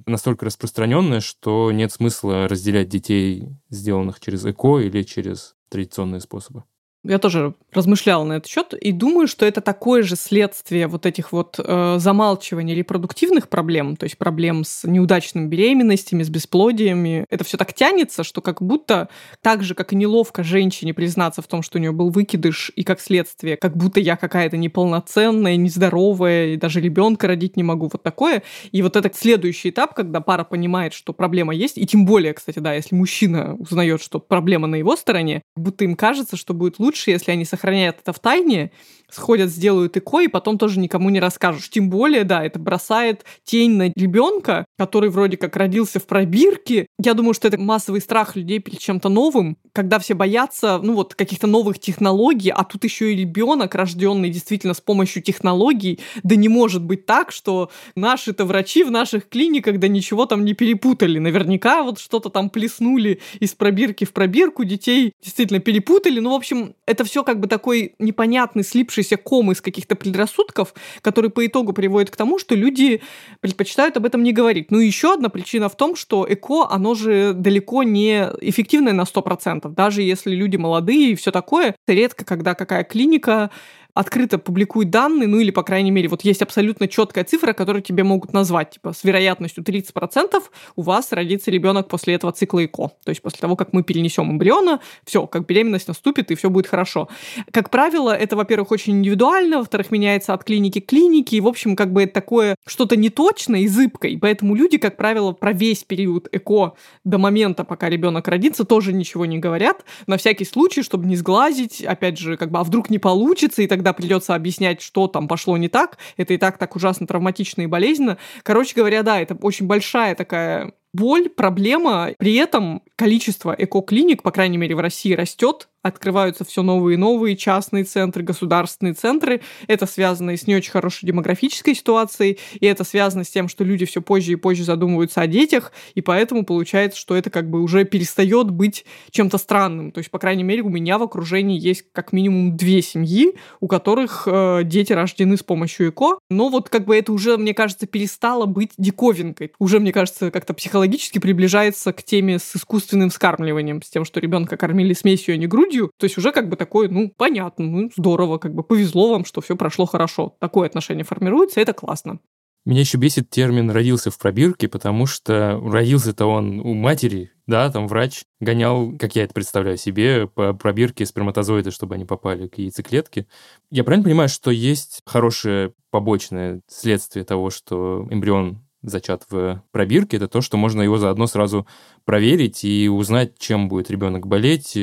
настолько распространенная, что нет смысла разделять детей, сделанных через ЭКО или через традиционные способы? Я тоже размышляла на этот счет и думаю, что это такое же следствие вот этих вот э, замалчиваний репродуктивных проблем, то есть проблем с неудачными беременностями, с бесплодиями. Это все так тянется, что как будто так же, как и неловко женщине признаться в том, что у нее был выкидыш, и как следствие, как будто я какая-то неполноценная, нездоровая, и даже ребенка родить не могу, вот такое. И вот этот следующий этап, когда пара понимает, что проблема есть, и тем более, кстати, да, если мужчина узнает, что проблема на его стороне, будто им кажется, что будет лучше, лучше, если они сохраняют это в тайне, сходят, сделают ИКО, и потом тоже никому не расскажешь. Тем более, да, это бросает тень на ребенка, который вроде как родился в пробирке. Я думаю, что это массовый страх людей перед чем-то новым, когда все боятся, ну вот, каких-то новых технологий, а тут еще и ребенок, рожденный действительно с помощью технологий. Да не может быть так, что наши-то врачи в наших клиниках, да ничего там не перепутали. Наверняка вот что-то там плеснули из пробирки в пробирку, детей действительно перепутали. Ну, в общем, это все как бы такой непонятный слипший скопившийся ком из каких-то предрассудков, который по итогу приводит к тому, что люди предпочитают об этом не говорить. Ну и еще одна причина в том, что ЭКО, оно же далеко не эффективное на 100%. Даже если люди молодые и все такое, редко, когда какая клиника открыто публикует данные, ну или, по крайней мере, вот есть абсолютно четкая цифра, которую тебе могут назвать, типа, с вероятностью 30% у вас родится ребенок после этого цикла ЭКО. То есть после того, как мы перенесем эмбриона, все, как беременность наступит, и все будет хорошо. Как правило, это, во-первых, очень индивидуально, во-вторых, меняется от клиники к клинике, и, в общем, как бы это такое что-то неточное и зыбкое, и поэтому люди, как правило, про весь период ЭКО до момента, пока ребенок родится, тоже ничего не говорят, на всякий случай, чтобы не сглазить, опять же, как бы, а вдруг не получится, и тогда придется объяснять, что там пошло не так, это и так так ужасно травматично и болезненно. Короче говоря, да, это очень большая такая боль, проблема. При этом количество эко-клиник, по крайней мере, в России растет, открываются все новые и новые частные центры, государственные центры. Это связано и с не очень хорошей демографической ситуацией, и это связано с тем, что люди все позже и позже задумываются о детях, и поэтому получается, что это как бы уже перестает быть чем-то странным. То есть, по крайней мере, у меня в окружении есть как минимум две семьи, у которых э, дети рождены с помощью ЭКО, но вот как бы это уже, мне кажется, перестало быть диковинкой. Уже, мне кажется, как-то психологически приближается к теме с искусственным вскармливанием, с тем, что ребенка кормили смесью, а не грудью, грудью. То есть уже как бы такое, ну, понятно, ну, здорово, как бы повезло вам, что все прошло хорошо. Такое отношение формируется, это классно. Меня еще бесит термин «родился в пробирке», потому что родился-то он у матери, да, там врач гонял, как я это представляю себе, по пробирке сперматозоиды, чтобы они попали к яйцеклетке. Я правильно понимаю, что есть хорошее побочное следствие того, что эмбрион зачат в пробирке, это то, что можно его заодно сразу проверить и узнать, чем будет ребенок болеть,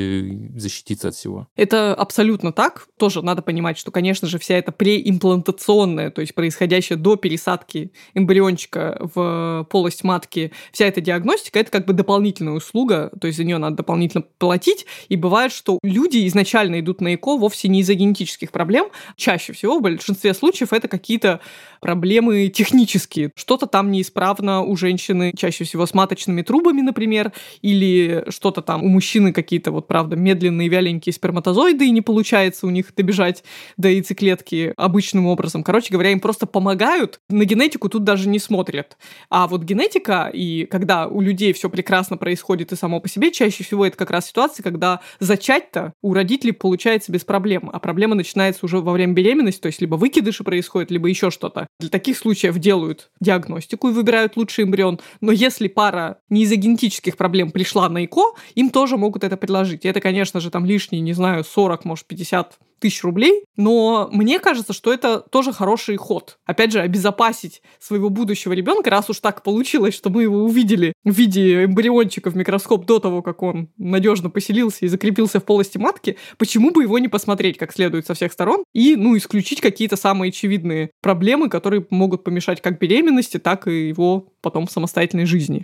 защититься от всего. Это абсолютно так. Тоже надо понимать, что, конечно же, вся эта преимплантационная, то есть происходящая до пересадки эмбриончика в полость матки, вся эта диагностика, это как бы дополнительная услуга, то есть за нее надо дополнительно платить. И бывает, что люди изначально идут на ЭКО вовсе не из-за генетических проблем. Чаще всего, в большинстве случаев, это какие-то проблемы технические. Что-то там неисправно у женщины, чаще всего с маточными трубами, например, или что-то там у мужчины какие-то вот, правда, медленные вяленькие сперматозоиды, и не получается у них добежать до яйцеклетки обычным образом. Короче говоря, им просто помогают. На генетику тут даже не смотрят. А вот генетика, и когда у людей все прекрасно происходит и само по себе, чаще всего это как раз ситуация, когда зачать-то у родителей получается без проблем, а проблема начинается уже во время беременности, то есть либо выкидыши происходят, либо еще что-то. Для таких случаев делают диагностику, и выбирают лучший эмбрион. Но если пара не из-за генетических проблем пришла на ЭКО, им тоже могут это предложить. И это, конечно же, там лишние, не знаю, 40, может, 50 тысяч рублей, но мне кажется, что это тоже хороший ход. Опять же, обезопасить своего будущего ребенка, раз уж так получилось, что мы его увидели в виде эмбриончика в микроскоп до того, как он надежно поселился и закрепился в полости матки, почему бы его не посмотреть как следует со всех сторон и, ну, исключить какие-то самые очевидные проблемы, которые могут помешать как беременности, так и его потом самостоятельной жизни.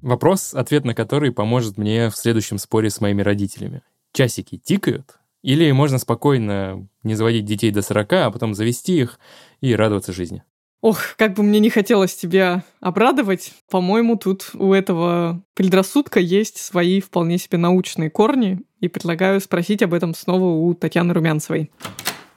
Вопрос, ответ на который поможет мне в следующем споре с моими родителями. Часики тикают, или можно спокойно не заводить детей до 40, а потом завести их и радоваться жизни. Ох, как бы мне не хотелось тебя обрадовать. По-моему, тут у этого предрассудка есть свои вполне себе научные корни. И предлагаю спросить об этом снова у Татьяны Румянцевой.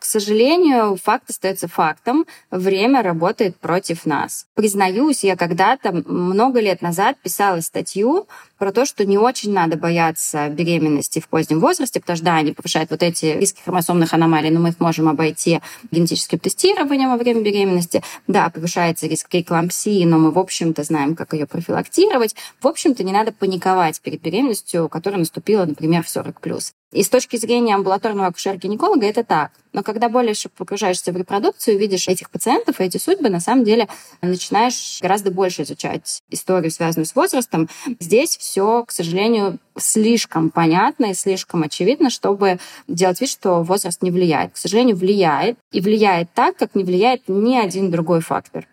К сожалению, факт остается фактом. Время работает против нас. Признаюсь, я когда-то много лет назад писала статью про то, что не очень надо бояться беременности в позднем возрасте, потому что, да, они повышают вот эти риски хромосомных аномалий, но мы их можем обойти генетическим тестированием во время беременности. Да, повышается риск преэклампсии, но мы, в общем-то, знаем, как ее профилактировать. В общем-то, не надо паниковать перед беременностью, которая наступила, например, в 40+. И с точки зрения амбулаторного акушера-гинеколога это так. Но когда больше погружаешься в репродукцию, видишь этих пациентов, эти судьбы, на самом деле начинаешь гораздо больше изучать историю, связанную с возрастом. Здесь все, к сожалению, слишком понятно и слишком очевидно, чтобы делать вид, что возраст не влияет. К сожалению, влияет. И влияет так, как не влияет ни один другой фактор.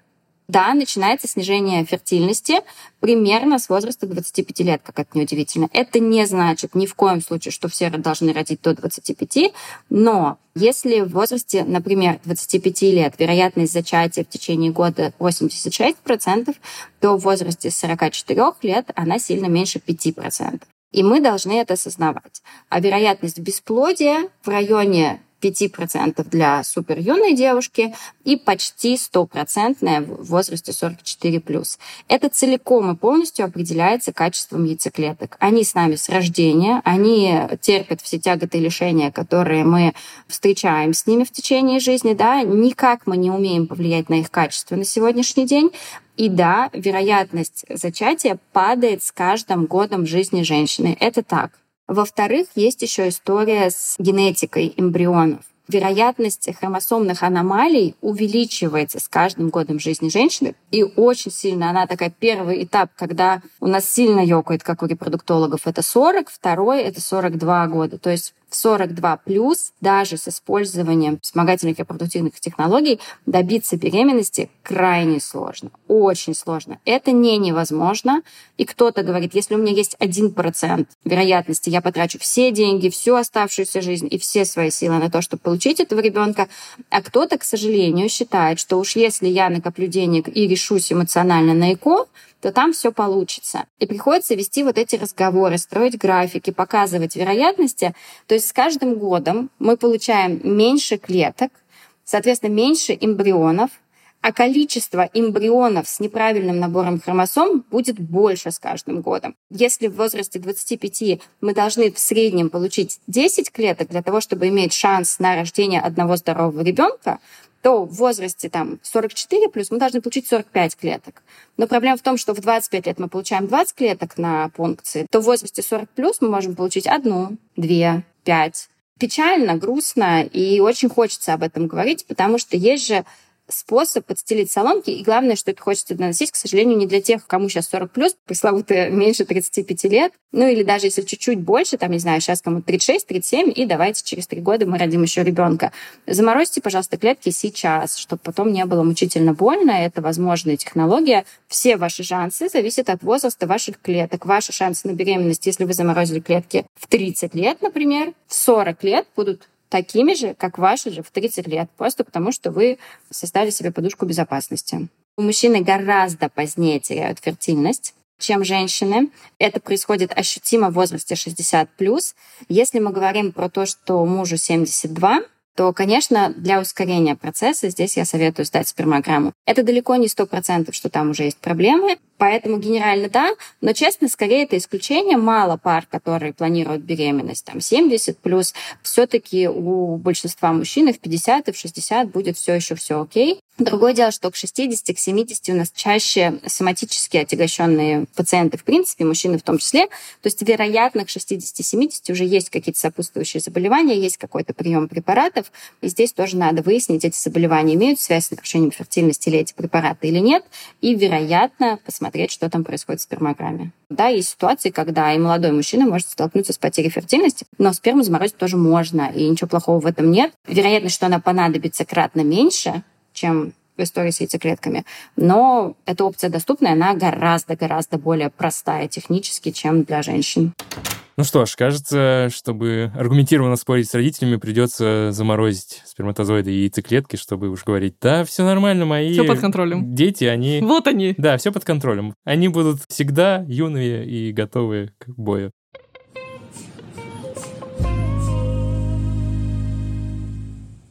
Да, начинается снижение фертильности примерно с возраста 25 лет, как это неудивительно. Это не значит ни в коем случае, что все должны родить до 25, но если в возрасте, например, 25 лет вероятность зачатия в течение года 86%, то в возрасте 44 лет она сильно меньше 5%. И мы должны это осознавать. А вероятность бесплодия в районе 5% для супер юной девушки и почти стопроцентная в возрасте 44+. Это целиком и полностью определяется качеством яйцеклеток. Они с нами с рождения, они терпят все тяготы и лишения, которые мы встречаем с ними в течение жизни, да, никак мы не умеем повлиять на их качество на сегодняшний день, и да, вероятность зачатия падает с каждым годом жизни женщины. Это так. Во-вторых, есть еще история с генетикой эмбрионов. Вероятность хромосомных аномалий увеличивается с каждым годом жизни женщины. И очень сильно она такая первый этап, когда у нас сильно ёкает, как у репродуктологов, это 40, второй — это 42 года. То есть в 42 плюс, даже с использованием вспомогательных репродуктивных технологий, добиться беременности крайне сложно, очень сложно. Это не невозможно. И кто-то говорит, если у меня есть 1% вероятности, я потрачу все деньги, всю оставшуюся жизнь и все свои силы на то, чтобы получить этого ребенка. А кто-то, к сожалению, считает, что уж если я накоплю денег и решусь эмоционально на ЭКО, то там все получится. И приходится вести вот эти разговоры, строить графики, показывать вероятности. То есть с каждым годом мы получаем меньше клеток, соответственно, меньше эмбрионов, а количество эмбрионов с неправильным набором хромосом будет больше с каждым годом. Если в возрасте 25 мы должны в среднем получить 10 клеток для того, чтобы иметь шанс на рождение одного здорового ребенка, то в возрасте там 44 плюс мы должны получить 45 клеток. Но проблема в том, что в 25 лет мы получаем 20 клеток на пункции, то в возрасте 40 плюс мы можем получить одну, две, пять. Печально, грустно, и очень хочется об этом говорить, потому что есть же способ подстелить соломки. И главное, что это хочется доносить, к сожалению, не для тех, кому сейчас 40 плюс, пресловутые меньше 35 лет. Ну или даже если чуть-чуть больше, там, не знаю, сейчас кому 36, 37, и давайте через три года мы родим еще ребенка. Заморозьте, пожалуйста, клетки сейчас, чтобы потом не было мучительно больно. Это возможная технология. Все ваши шансы зависят от возраста ваших клеток. Ваши шансы на беременность, если вы заморозили клетки в 30 лет, например, в 40 лет будут такими же, как ваши же в 30 лет, просто потому что вы создали себе подушку безопасности. Мужчины гораздо позднее теряют фертильность, чем женщины. Это происходит ощутимо в возрасте 60+. Если мы говорим про то, что мужу 72, то, конечно, для ускорения процесса здесь я советую сдать спермограмму. Это далеко не сто процентов, что там уже есть проблемы, поэтому генерально да, но, честно, скорее это исключение. Мало пар, которые планируют беременность, там 70 плюс, все таки у большинства мужчин и в 50 и в 60 будет все еще все окей. Другое дело, что к 60, к 70 у нас чаще соматически отягощенные пациенты, в принципе, мужчины в том числе. То есть, вероятно, к 60-70 уже есть какие-то сопутствующие заболевания, есть какой-то прием препаратов. И здесь тоже надо выяснить, эти заболевания имеют связь с нарушением фертильности или эти препараты или нет. И, вероятно, посмотреть, что там происходит в спермограмме. Да, есть ситуации, когда и молодой мужчина может столкнуться с потерей фертильности, но сперму заморозить тоже можно, и ничего плохого в этом нет. Вероятность, что она понадобится кратно меньше, чем в истории с яйцеклетками. Но эта опция доступная, она гораздо-гораздо более простая технически, чем для женщин. Ну что ж, кажется, чтобы аргументированно спорить с родителями, придется заморозить сперматозоиды и яйцеклетки, чтобы уж говорить, да, все нормально, мои все под контролем. дети, они... Вот они. Да, все под контролем. Они будут всегда юные и готовые к бою.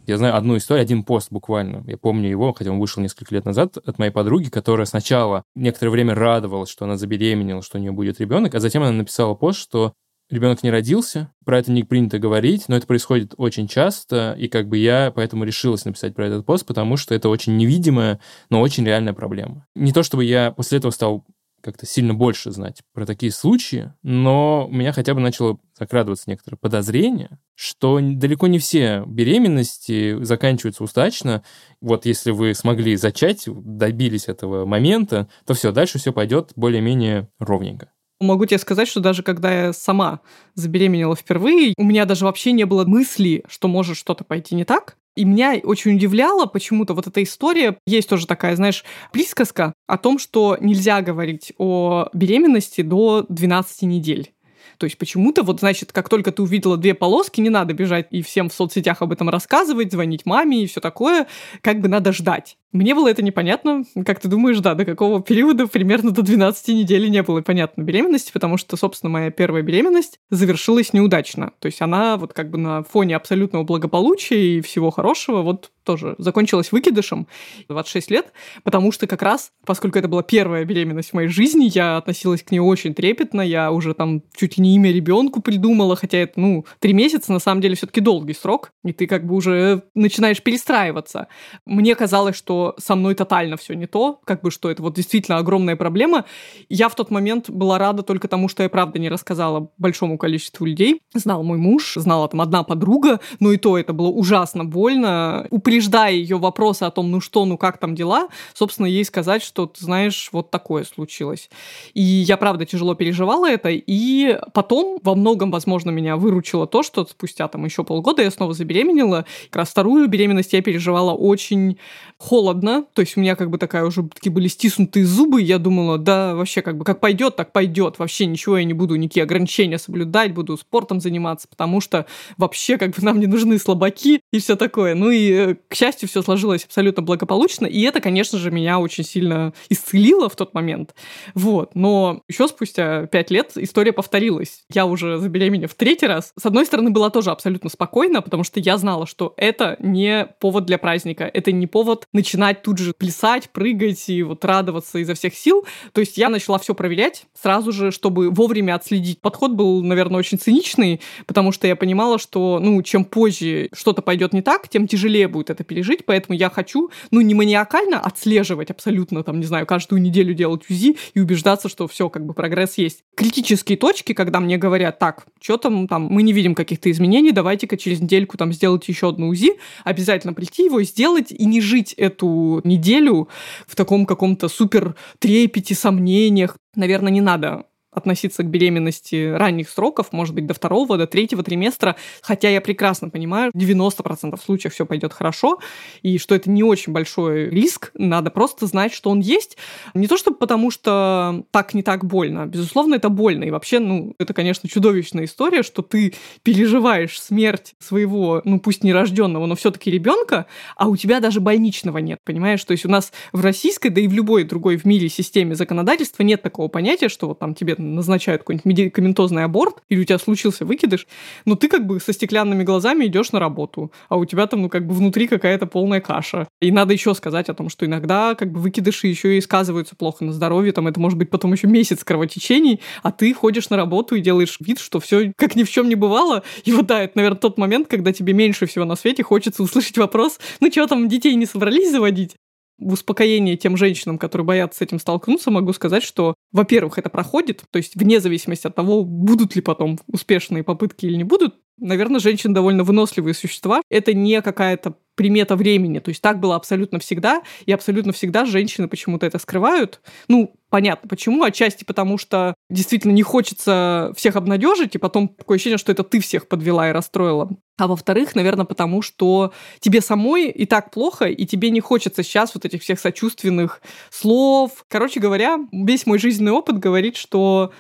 Я знаю одну историю, один пост буквально. Я помню его, хотя он вышел несколько лет назад, от моей подруги, которая сначала некоторое время радовалась, что она забеременела, что у нее будет ребенок, а затем она написала пост, что ребенок не родился, про это не принято говорить, но это происходит очень часто, и как бы я поэтому решилась написать про этот пост, потому что это очень невидимая, но очень реальная проблема. Не то чтобы я после этого стал как-то сильно больше знать про такие случаи, но у меня хотя бы начало закрадываться некоторое подозрение, что далеко не все беременности заканчиваются удачно. Вот если вы смогли зачать, добились этого момента, то все, дальше все пойдет более-менее ровненько. Могу тебе сказать, что даже когда я сама забеременела впервые, у меня даже вообще не было мысли, что может что-то пойти не так. И меня очень удивляла почему-то вот эта история. Есть тоже такая, знаешь, присказка о том, что нельзя говорить о беременности до 12 недель. То есть почему-то вот, значит, как только ты увидела две полоски, не надо бежать и всем в соцсетях об этом рассказывать, звонить маме и все такое, как бы надо ждать. Мне было это непонятно. Как ты думаешь, да, до какого периода? Примерно до 12 недели не было понятно беременности, потому что, собственно, моя первая беременность завершилась неудачно. То есть она вот как бы на фоне абсолютного благополучия и всего хорошего вот тоже закончилась выкидышем 26 лет, потому что как раз, поскольку это была первая беременность в моей жизни, я относилась к ней очень трепетно, я уже там чуть ли не имя ребенку придумала, хотя это, ну, три месяца на самом деле все-таки долгий срок, и ты как бы уже начинаешь перестраиваться. Мне казалось, что со мной тотально все не то, как бы что это вот действительно огромная проблема. Я в тот момент была рада только тому, что я правда не рассказала большому количеству людей. Знал мой муж, знала там одна подруга, но и то это было ужасно больно упреждая ее вопросы о том, ну что, ну как там дела, собственно, ей сказать, что, ты знаешь, вот такое случилось. И я, правда, тяжело переживала это, и потом во многом, возможно, меня выручило то, что спустя там еще полгода я снова забеременела. Как раз вторую беременность я переживала очень холодно, то есть у меня как бы такая уже такие были стиснутые зубы, я думала, да, вообще как бы как пойдет, так пойдет, вообще ничего я не буду, никакие ограничения соблюдать, буду спортом заниматься, потому что вообще как бы нам не нужны слабаки и все такое. Ну и э, к счастью, все сложилось абсолютно благополучно, и это, конечно же, меня очень сильно исцелило в тот момент. Вот. Но еще спустя пять лет история повторилась. Я уже забеременев в третий раз. С одной стороны, была тоже абсолютно спокойна, потому что я знала, что это не повод для праздника, это не повод начинать тут же плясать, прыгать и вот радоваться изо всех сил. То есть я начала все проверять сразу же, чтобы вовремя отследить. Подход был, наверное, очень циничный, потому что я понимала, что, ну, чем позже что-то пойдет не так, тем тяжелее будет это пережить, поэтому я хочу, ну, не маниакально отслеживать абсолютно, там, не знаю, каждую неделю делать УЗИ и убеждаться, что все, как бы прогресс есть. Критические точки, когда мне говорят, так, что там, там, мы не видим каких-то изменений, давайте-ка через недельку там сделать еще одну УЗИ, обязательно прийти его сделать и не жить эту неделю в таком каком-то супер трепете, сомнениях. Наверное, не надо относиться к беременности ранних сроков, может быть, до второго, до третьего триместра, хотя я прекрасно понимаю, в 90% случаев все пойдет хорошо, и что это не очень большой риск, надо просто знать, что он есть. Не то чтобы потому, что так не так больно, безусловно, это больно, и вообще, ну, это, конечно, чудовищная история, что ты переживаешь смерть своего, ну, пусть нерожденного, но все-таки ребенка, а у тебя даже больничного нет, понимаешь? То есть у нас в российской, да и в любой другой в мире системе законодательства нет такого понятия, что вот там тебе назначают какой-нибудь медикаментозный аборт, или у тебя случился выкидыш, но ты как бы со стеклянными глазами идешь на работу, а у тебя там, ну, как бы внутри какая-то полная каша. И надо еще сказать о том, что иногда как бы выкидыши еще и сказываются плохо на здоровье, там это может быть потом еще месяц кровотечений, а ты ходишь на работу и делаешь вид, что все как ни в чем не бывало. И вот да, это, наверное, тот момент, когда тебе меньше всего на свете хочется услышать вопрос, ну что там, детей не собрались заводить? В успокоение тем женщинам, которые боятся с этим столкнуться, могу сказать, что, во-первых, это проходит, то есть вне зависимости от того, будут ли потом успешные попытки или не будут, наверное, женщины довольно выносливые существа. Это не какая-то примета времени. То есть так было абсолютно всегда, и абсолютно всегда женщины почему-то это скрывают. Ну, понятно почему. Отчасти потому, что действительно не хочется всех обнадежить, и потом такое ощущение, что это ты всех подвела и расстроила. А во-вторых, наверное, потому что тебе самой и так плохо, и тебе не хочется сейчас вот этих всех сочувственных слов. Короче говоря, весь мой жизненный опыт говорит, что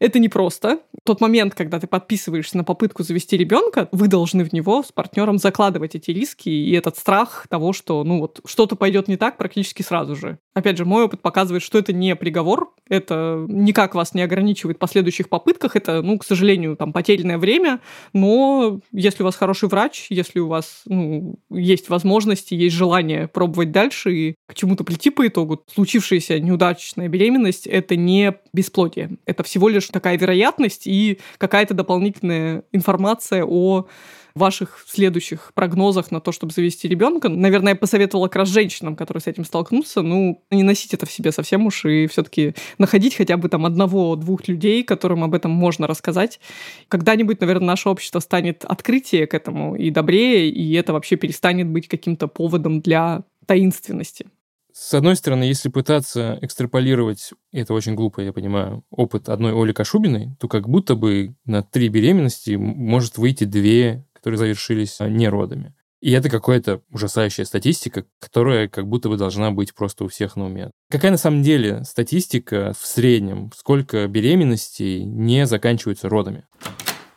это непросто. Тот момент, когда ты подписываешься на попытку завести ребенка, вы должны в него с партнером закладывать эти риски и этот страх того, что ну вот что-то пойдет не так практически сразу же. Опять же, мой опыт показывает, что это не приговор, это никак вас не ограничивает в последующих попытках, это, ну, к сожалению, там, потерянное время, но если у вас хороший врач, если у вас ну, есть возможности, есть желание пробовать дальше и к чему-то прийти по итогу, случившаяся неудачная беременность — это не бесплодие, это всего лишь такая вероятность и какая-то дополнительная информация о ваших следующих прогнозах на то, чтобы завести ребенка. Наверное, я посоветовала как раз женщинам, которые с этим столкнутся, ну, не носить это в себе совсем уж и все-таки находить хотя бы там одного-двух людей, которым об этом можно рассказать. Когда-нибудь, наверное, наше общество станет открытие к этому и добрее, и это вообще перестанет быть каким-то поводом для таинственности. С одной стороны, если пытаться экстраполировать, и это очень глупо, я понимаю, опыт одной Оли Кашубиной, то как будто бы на три беременности может выйти две которые завершились а, неродами. И это какая-то ужасающая статистика, которая как будто бы должна быть просто у всех на уме. Какая на самом деле статистика в среднем? Сколько беременностей не заканчиваются родами?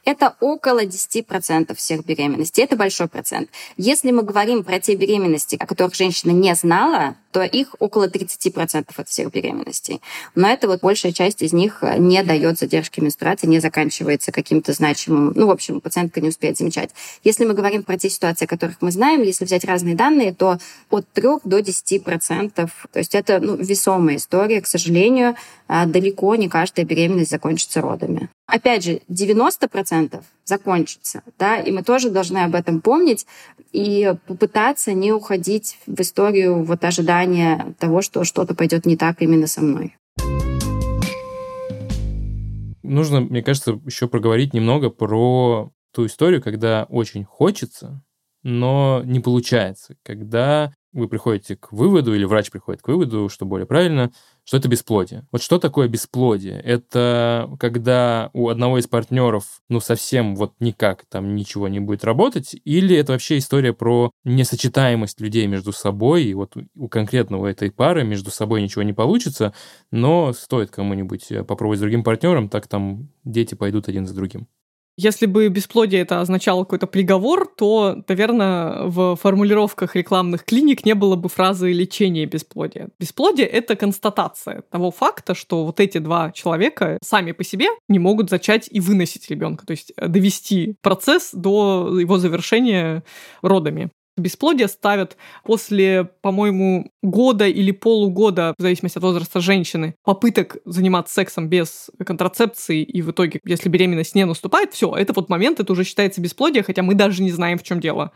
Это около 10% всех беременностей. Это большой процент. Если мы говорим про те беременности, о которых женщина не знала, то их около 30% от всех беременностей. Но это вот большая часть из них не дает задержки менструации, не заканчивается каким-то значимым... Ну, в общем, пациентка не успеет замечать. Если мы говорим про те ситуации, о которых мы знаем, если взять разные данные, то от 3 до 10%. То есть это ну, весомая история. К сожалению, а, далеко не каждая беременность закончится родами. Опять же, 90% закончится, да, и мы тоже должны об этом помнить и попытаться не уходить в историю вот ожидания того, что что-то пойдет не так именно со мной. Нужно, мне кажется, еще проговорить немного про ту историю, когда очень хочется, но не получается, когда вы приходите к выводу, или врач приходит к выводу, что более правильно, что это бесплодие. Вот что такое бесплодие? Это когда у одного из партнеров, ну, совсем вот никак там ничего не будет работать, или это вообще история про несочетаемость людей между собой, и вот у конкретного этой пары между собой ничего не получится, но стоит кому-нибудь попробовать с другим партнером, так там дети пойдут один за другим. Если бы бесплодие это означало какой-то приговор, то, наверное, в формулировках рекламных клиник не было бы фразы «лечение бесплодия». Бесплодие — это констатация того факта, что вот эти два человека сами по себе не могут зачать и выносить ребенка, то есть довести процесс до его завершения родами. Бесплодие ставят после, по-моему, года или полугода, в зависимости от возраста женщины, попыток заниматься сексом без контрацепции, и в итоге, если беременность не наступает, все, это вот момент, это уже считается бесплодие, хотя мы даже не знаем, в чем дело.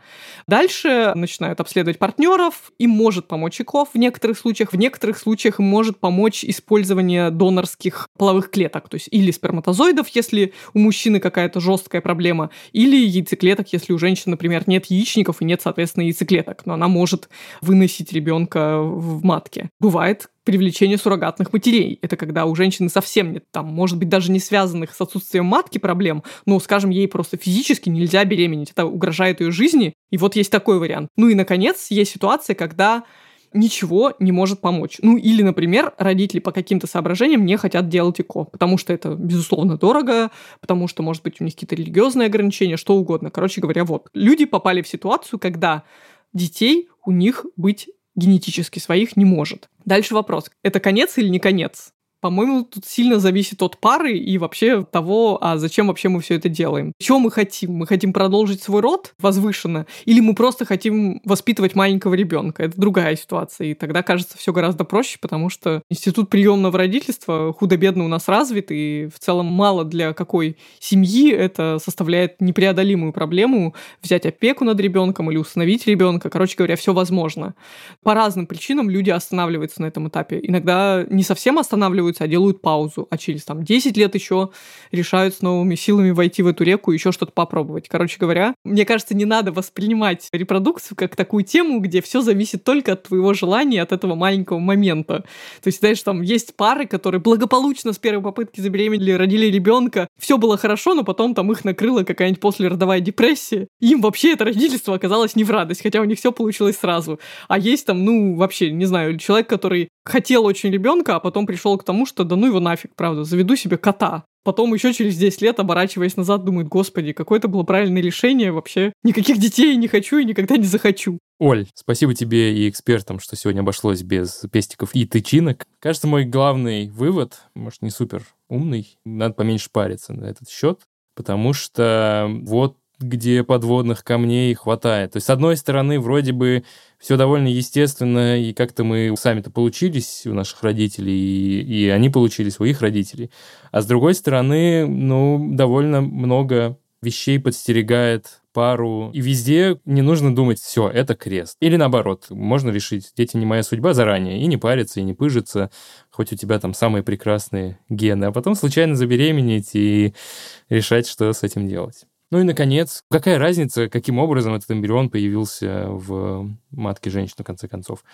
Дальше начинают обследовать партнеров, им может помочь ЭКО в некоторых случаях, в некоторых случаях им может помочь использование донорских половых клеток, то есть или сперматозоидов, если у мужчины какая-то жесткая проблема, или яйцеклеток, если у женщины, например, нет яичников и нет, соответственно, соответственно, яйцеклеток, но она может выносить ребенка в матке. Бывает привлечение суррогатных матерей. Это когда у женщины совсем нет, там, может быть, даже не связанных с отсутствием матки проблем, но, скажем, ей просто физически нельзя беременеть, это угрожает ее жизни. И вот есть такой вариант. Ну и, наконец, есть ситуация, когда ничего не может помочь. Ну или, например, родители по каким-то соображениям не хотят делать ЭКО, потому что это, безусловно, дорого, потому что, может быть, у них какие-то религиозные ограничения, что угодно. Короче говоря, вот. Люди попали в ситуацию, когда детей у них быть генетически своих не может. Дальше вопрос. Это конец или не конец? По-моему, тут сильно зависит от пары и вообще того, а зачем вообще мы все это делаем. Чего мы хотим? Мы хотим продолжить свой род возвышенно, или мы просто хотим воспитывать маленького ребенка? Это другая ситуация. И тогда кажется все гораздо проще, потому что институт приемного родительства худо-бедно у нас развит, и в целом мало для какой семьи это составляет непреодолимую проблему взять опеку над ребенком или установить ребенка. Короче говоря, все возможно. По разным причинам люди останавливаются на этом этапе. Иногда не совсем останавливаются, останавливаются, а делают паузу. А через там 10 лет еще решают с новыми силами войти в эту реку и еще что-то попробовать. Короче говоря, мне кажется, не надо воспринимать репродукцию как такую тему, где все зависит только от твоего желания, от этого маленького момента. То есть, знаешь, там есть пары, которые благополучно с первой попытки забеременели, родили ребенка, все было хорошо, но потом там их накрыла какая-нибудь послеродовая депрессия. Им вообще это родительство оказалось не в радость, хотя у них все получилось сразу. А есть там, ну, вообще, не знаю, человек, который хотел очень ребенка, а потом пришел к тому, что да ну его нафиг, правда, заведу себе кота. Потом еще через 10 лет, оборачиваясь назад, думает, господи, какое это было правильное решение, вообще никаких детей не хочу и никогда не захочу. Оль, спасибо тебе и экспертам, что сегодня обошлось без пестиков и тычинок. Кажется, мой главный вывод, может, не супер умный, надо поменьше париться на этот счет, потому что вот где подводных камней хватает. То есть, с одной стороны, вроде бы все довольно естественно, и как-то мы сами-то получились у наших родителей, и, и они получились у их родителей. А с другой стороны, ну, довольно много вещей подстерегает пару, и везде не нужно думать, все, это крест. Или наоборот, можно решить, дети не моя судьба заранее, и не париться, и не пыжиться, хоть у тебя там самые прекрасные гены, а потом случайно забеременеть и решать, что с этим делать. Ну и, наконец, какая разница, каким образом этот эмбрион появился в матке женщины, в конце концов.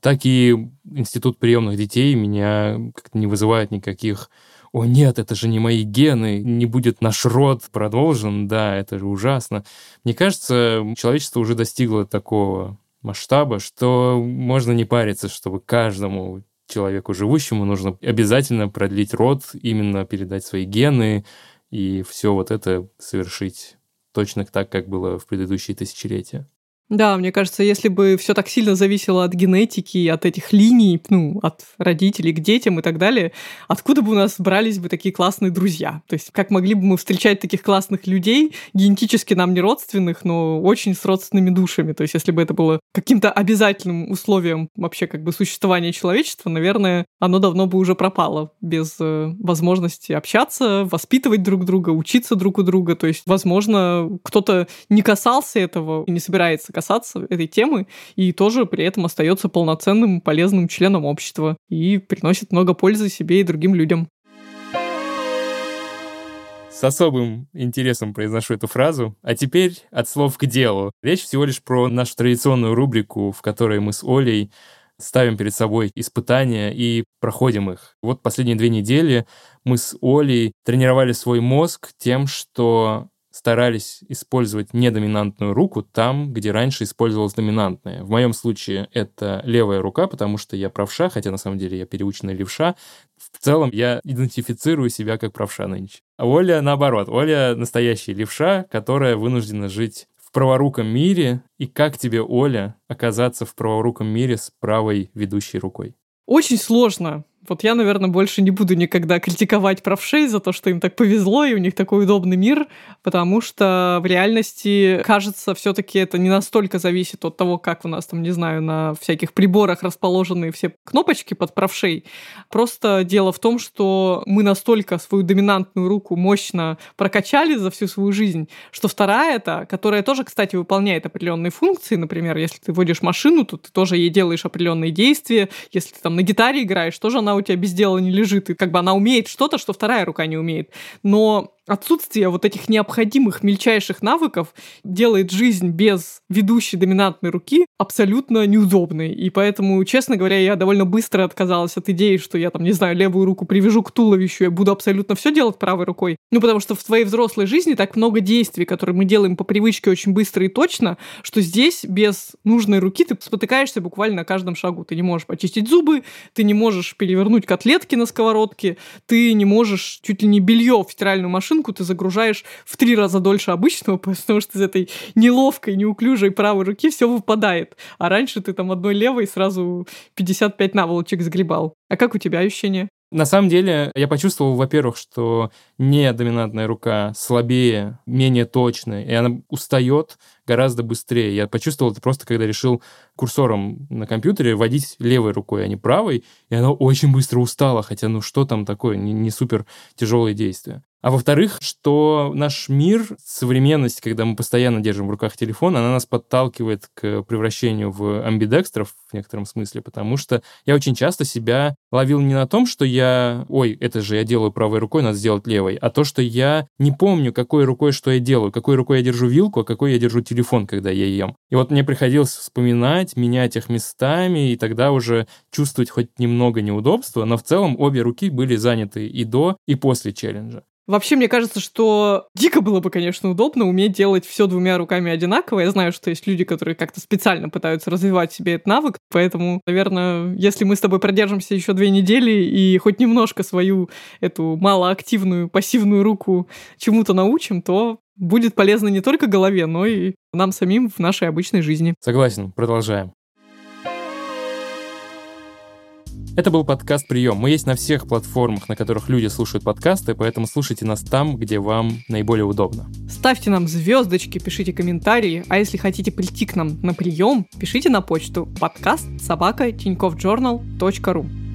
Так и институт приемных детей меня как-то не вызывает никаких «О нет, это же не мои гены, не будет наш род продолжен, да, это же ужасно». Мне кажется, человечество уже достигло такого масштаба, что можно не париться, чтобы каждому человеку живущему нужно обязательно продлить род, именно передать свои гены, и все вот это совершить точно так, как было в предыдущие тысячелетия. Да, мне кажется, если бы все так сильно зависело от генетики, от этих линий, ну, от родителей к детям и так далее, откуда бы у нас брались бы такие классные друзья? То есть как могли бы мы встречать таких классных людей, генетически нам не родственных, но очень с родственными душами? То есть если бы это было каким-то обязательным условием вообще как бы существования человечества, наверное, оно давно бы уже пропало без э, возможности общаться, воспитывать друг друга, учиться друг у друга. То есть, возможно, кто-то не касался этого и не собирается касаться этой темы и тоже при этом остается полноценным, полезным членом общества и приносит много пользы себе и другим людям. С особым интересом произношу эту фразу. А теперь от слов к делу. Речь всего лишь про нашу традиционную рубрику, в которой мы с Олей ставим перед собой испытания и проходим их. Вот последние две недели мы с Олей тренировали свой мозг тем, что старались использовать недоминантную руку там, где раньше использовалась доминантная. В моем случае это левая рука, потому что я правша, хотя на самом деле я переученный левша. В целом я идентифицирую себя как правша нынче. А Оля наоборот. Оля настоящая левша, которая вынуждена жить в праворуком мире. И как тебе, Оля, оказаться в праворуком мире с правой ведущей рукой? Очень сложно. Вот я, наверное, больше не буду никогда критиковать правшей за то, что им так повезло, и у них такой удобный мир, потому что в реальности, кажется, все таки это не настолько зависит от того, как у нас там, не знаю, на всяких приборах расположены все кнопочки под правшей. Просто дело в том, что мы настолько свою доминантную руку мощно прокачали за всю свою жизнь, что вторая это, которая тоже, кстати, выполняет определенные функции, например, если ты водишь машину, то ты тоже ей делаешь определенные действия, если ты там на гитаре играешь, тоже она у тебя без дела не лежит, и как бы она умеет что-то, что вторая рука не умеет. Но отсутствие вот этих необходимых мельчайших навыков делает жизнь без ведущей доминантной руки абсолютно неудобной. И поэтому, честно говоря, я довольно быстро отказалась от идеи, что я там, не знаю, левую руку привяжу к туловищу, я буду абсолютно все делать правой рукой. Ну, потому что в твоей взрослой жизни так много действий, которые мы делаем по привычке очень быстро и точно, что здесь без нужной руки ты спотыкаешься буквально на каждом шагу. Ты не можешь почистить зубы, ты не можешь перевернуть котлетки на сковородке, ты не можешь чуть ли не белье в стиральную машину машинку ты загружаешь в три раза дольше обычного, потому что из этой неловкой, неуклюжей правой руки все выпадает. А раньше ты там одной левой сразу 55 наволочек сгребал. А как у тебя ощущение? На самом деле, я почувствовал, во-первых, что не доминантная рука слабее, менее точная, и она устает гораздо быстрее. Я почувствовал это просто, когда решил курсором на компьютере водить левой рукой, а не правой, и она очень быстро устала, хотя ну что там такое, не, не супер тяжелые действия. А во-вторых, что наш мир, современность, когда мы постоянно держим в руках телефон, она нас подталкивает к превращению в амбидекстров в некотором смысле, потому что я очень часто себя ловил не на том, что я, ой, это же я делаю правой рукой, надо сделать левой, а то, что я не помню, какой рукой что я делаю, какой рукой я держу вилку, а какой я держу телефон, когда я ем. И вот мне приходилось вспоминать, менять их местами, и тогда уже чувствовать хоть немного неудобства, но в целом обе руки были заняты и до, и после челленджа. Вообще, мне кажется, что дико было бы, конечно, удобно уметь делать все двумя руками одинаково. Я знаю, что есть люди, которые как-то специально пытаются развивать себе этот навык, поэтому, наверное, если мы с тобой продержимся еще две недели и хоть немножко свою эту малоактивную пассивную руку чему-то научим, то будет полезно не только голове, но и нам самим в нашей обычной жизни. Согласен, продолжаем. Это был подкаст «Прием». Мы есть на всех платформах, на которых люди слушают подкасты, поэтому слушайте нас там, где вам наиболее удобно. Ставьте нам звездочки, пишите комментарии, а если хотите прийти к нам на прием, пишите на почту подкаст собака тиньковjournal.ru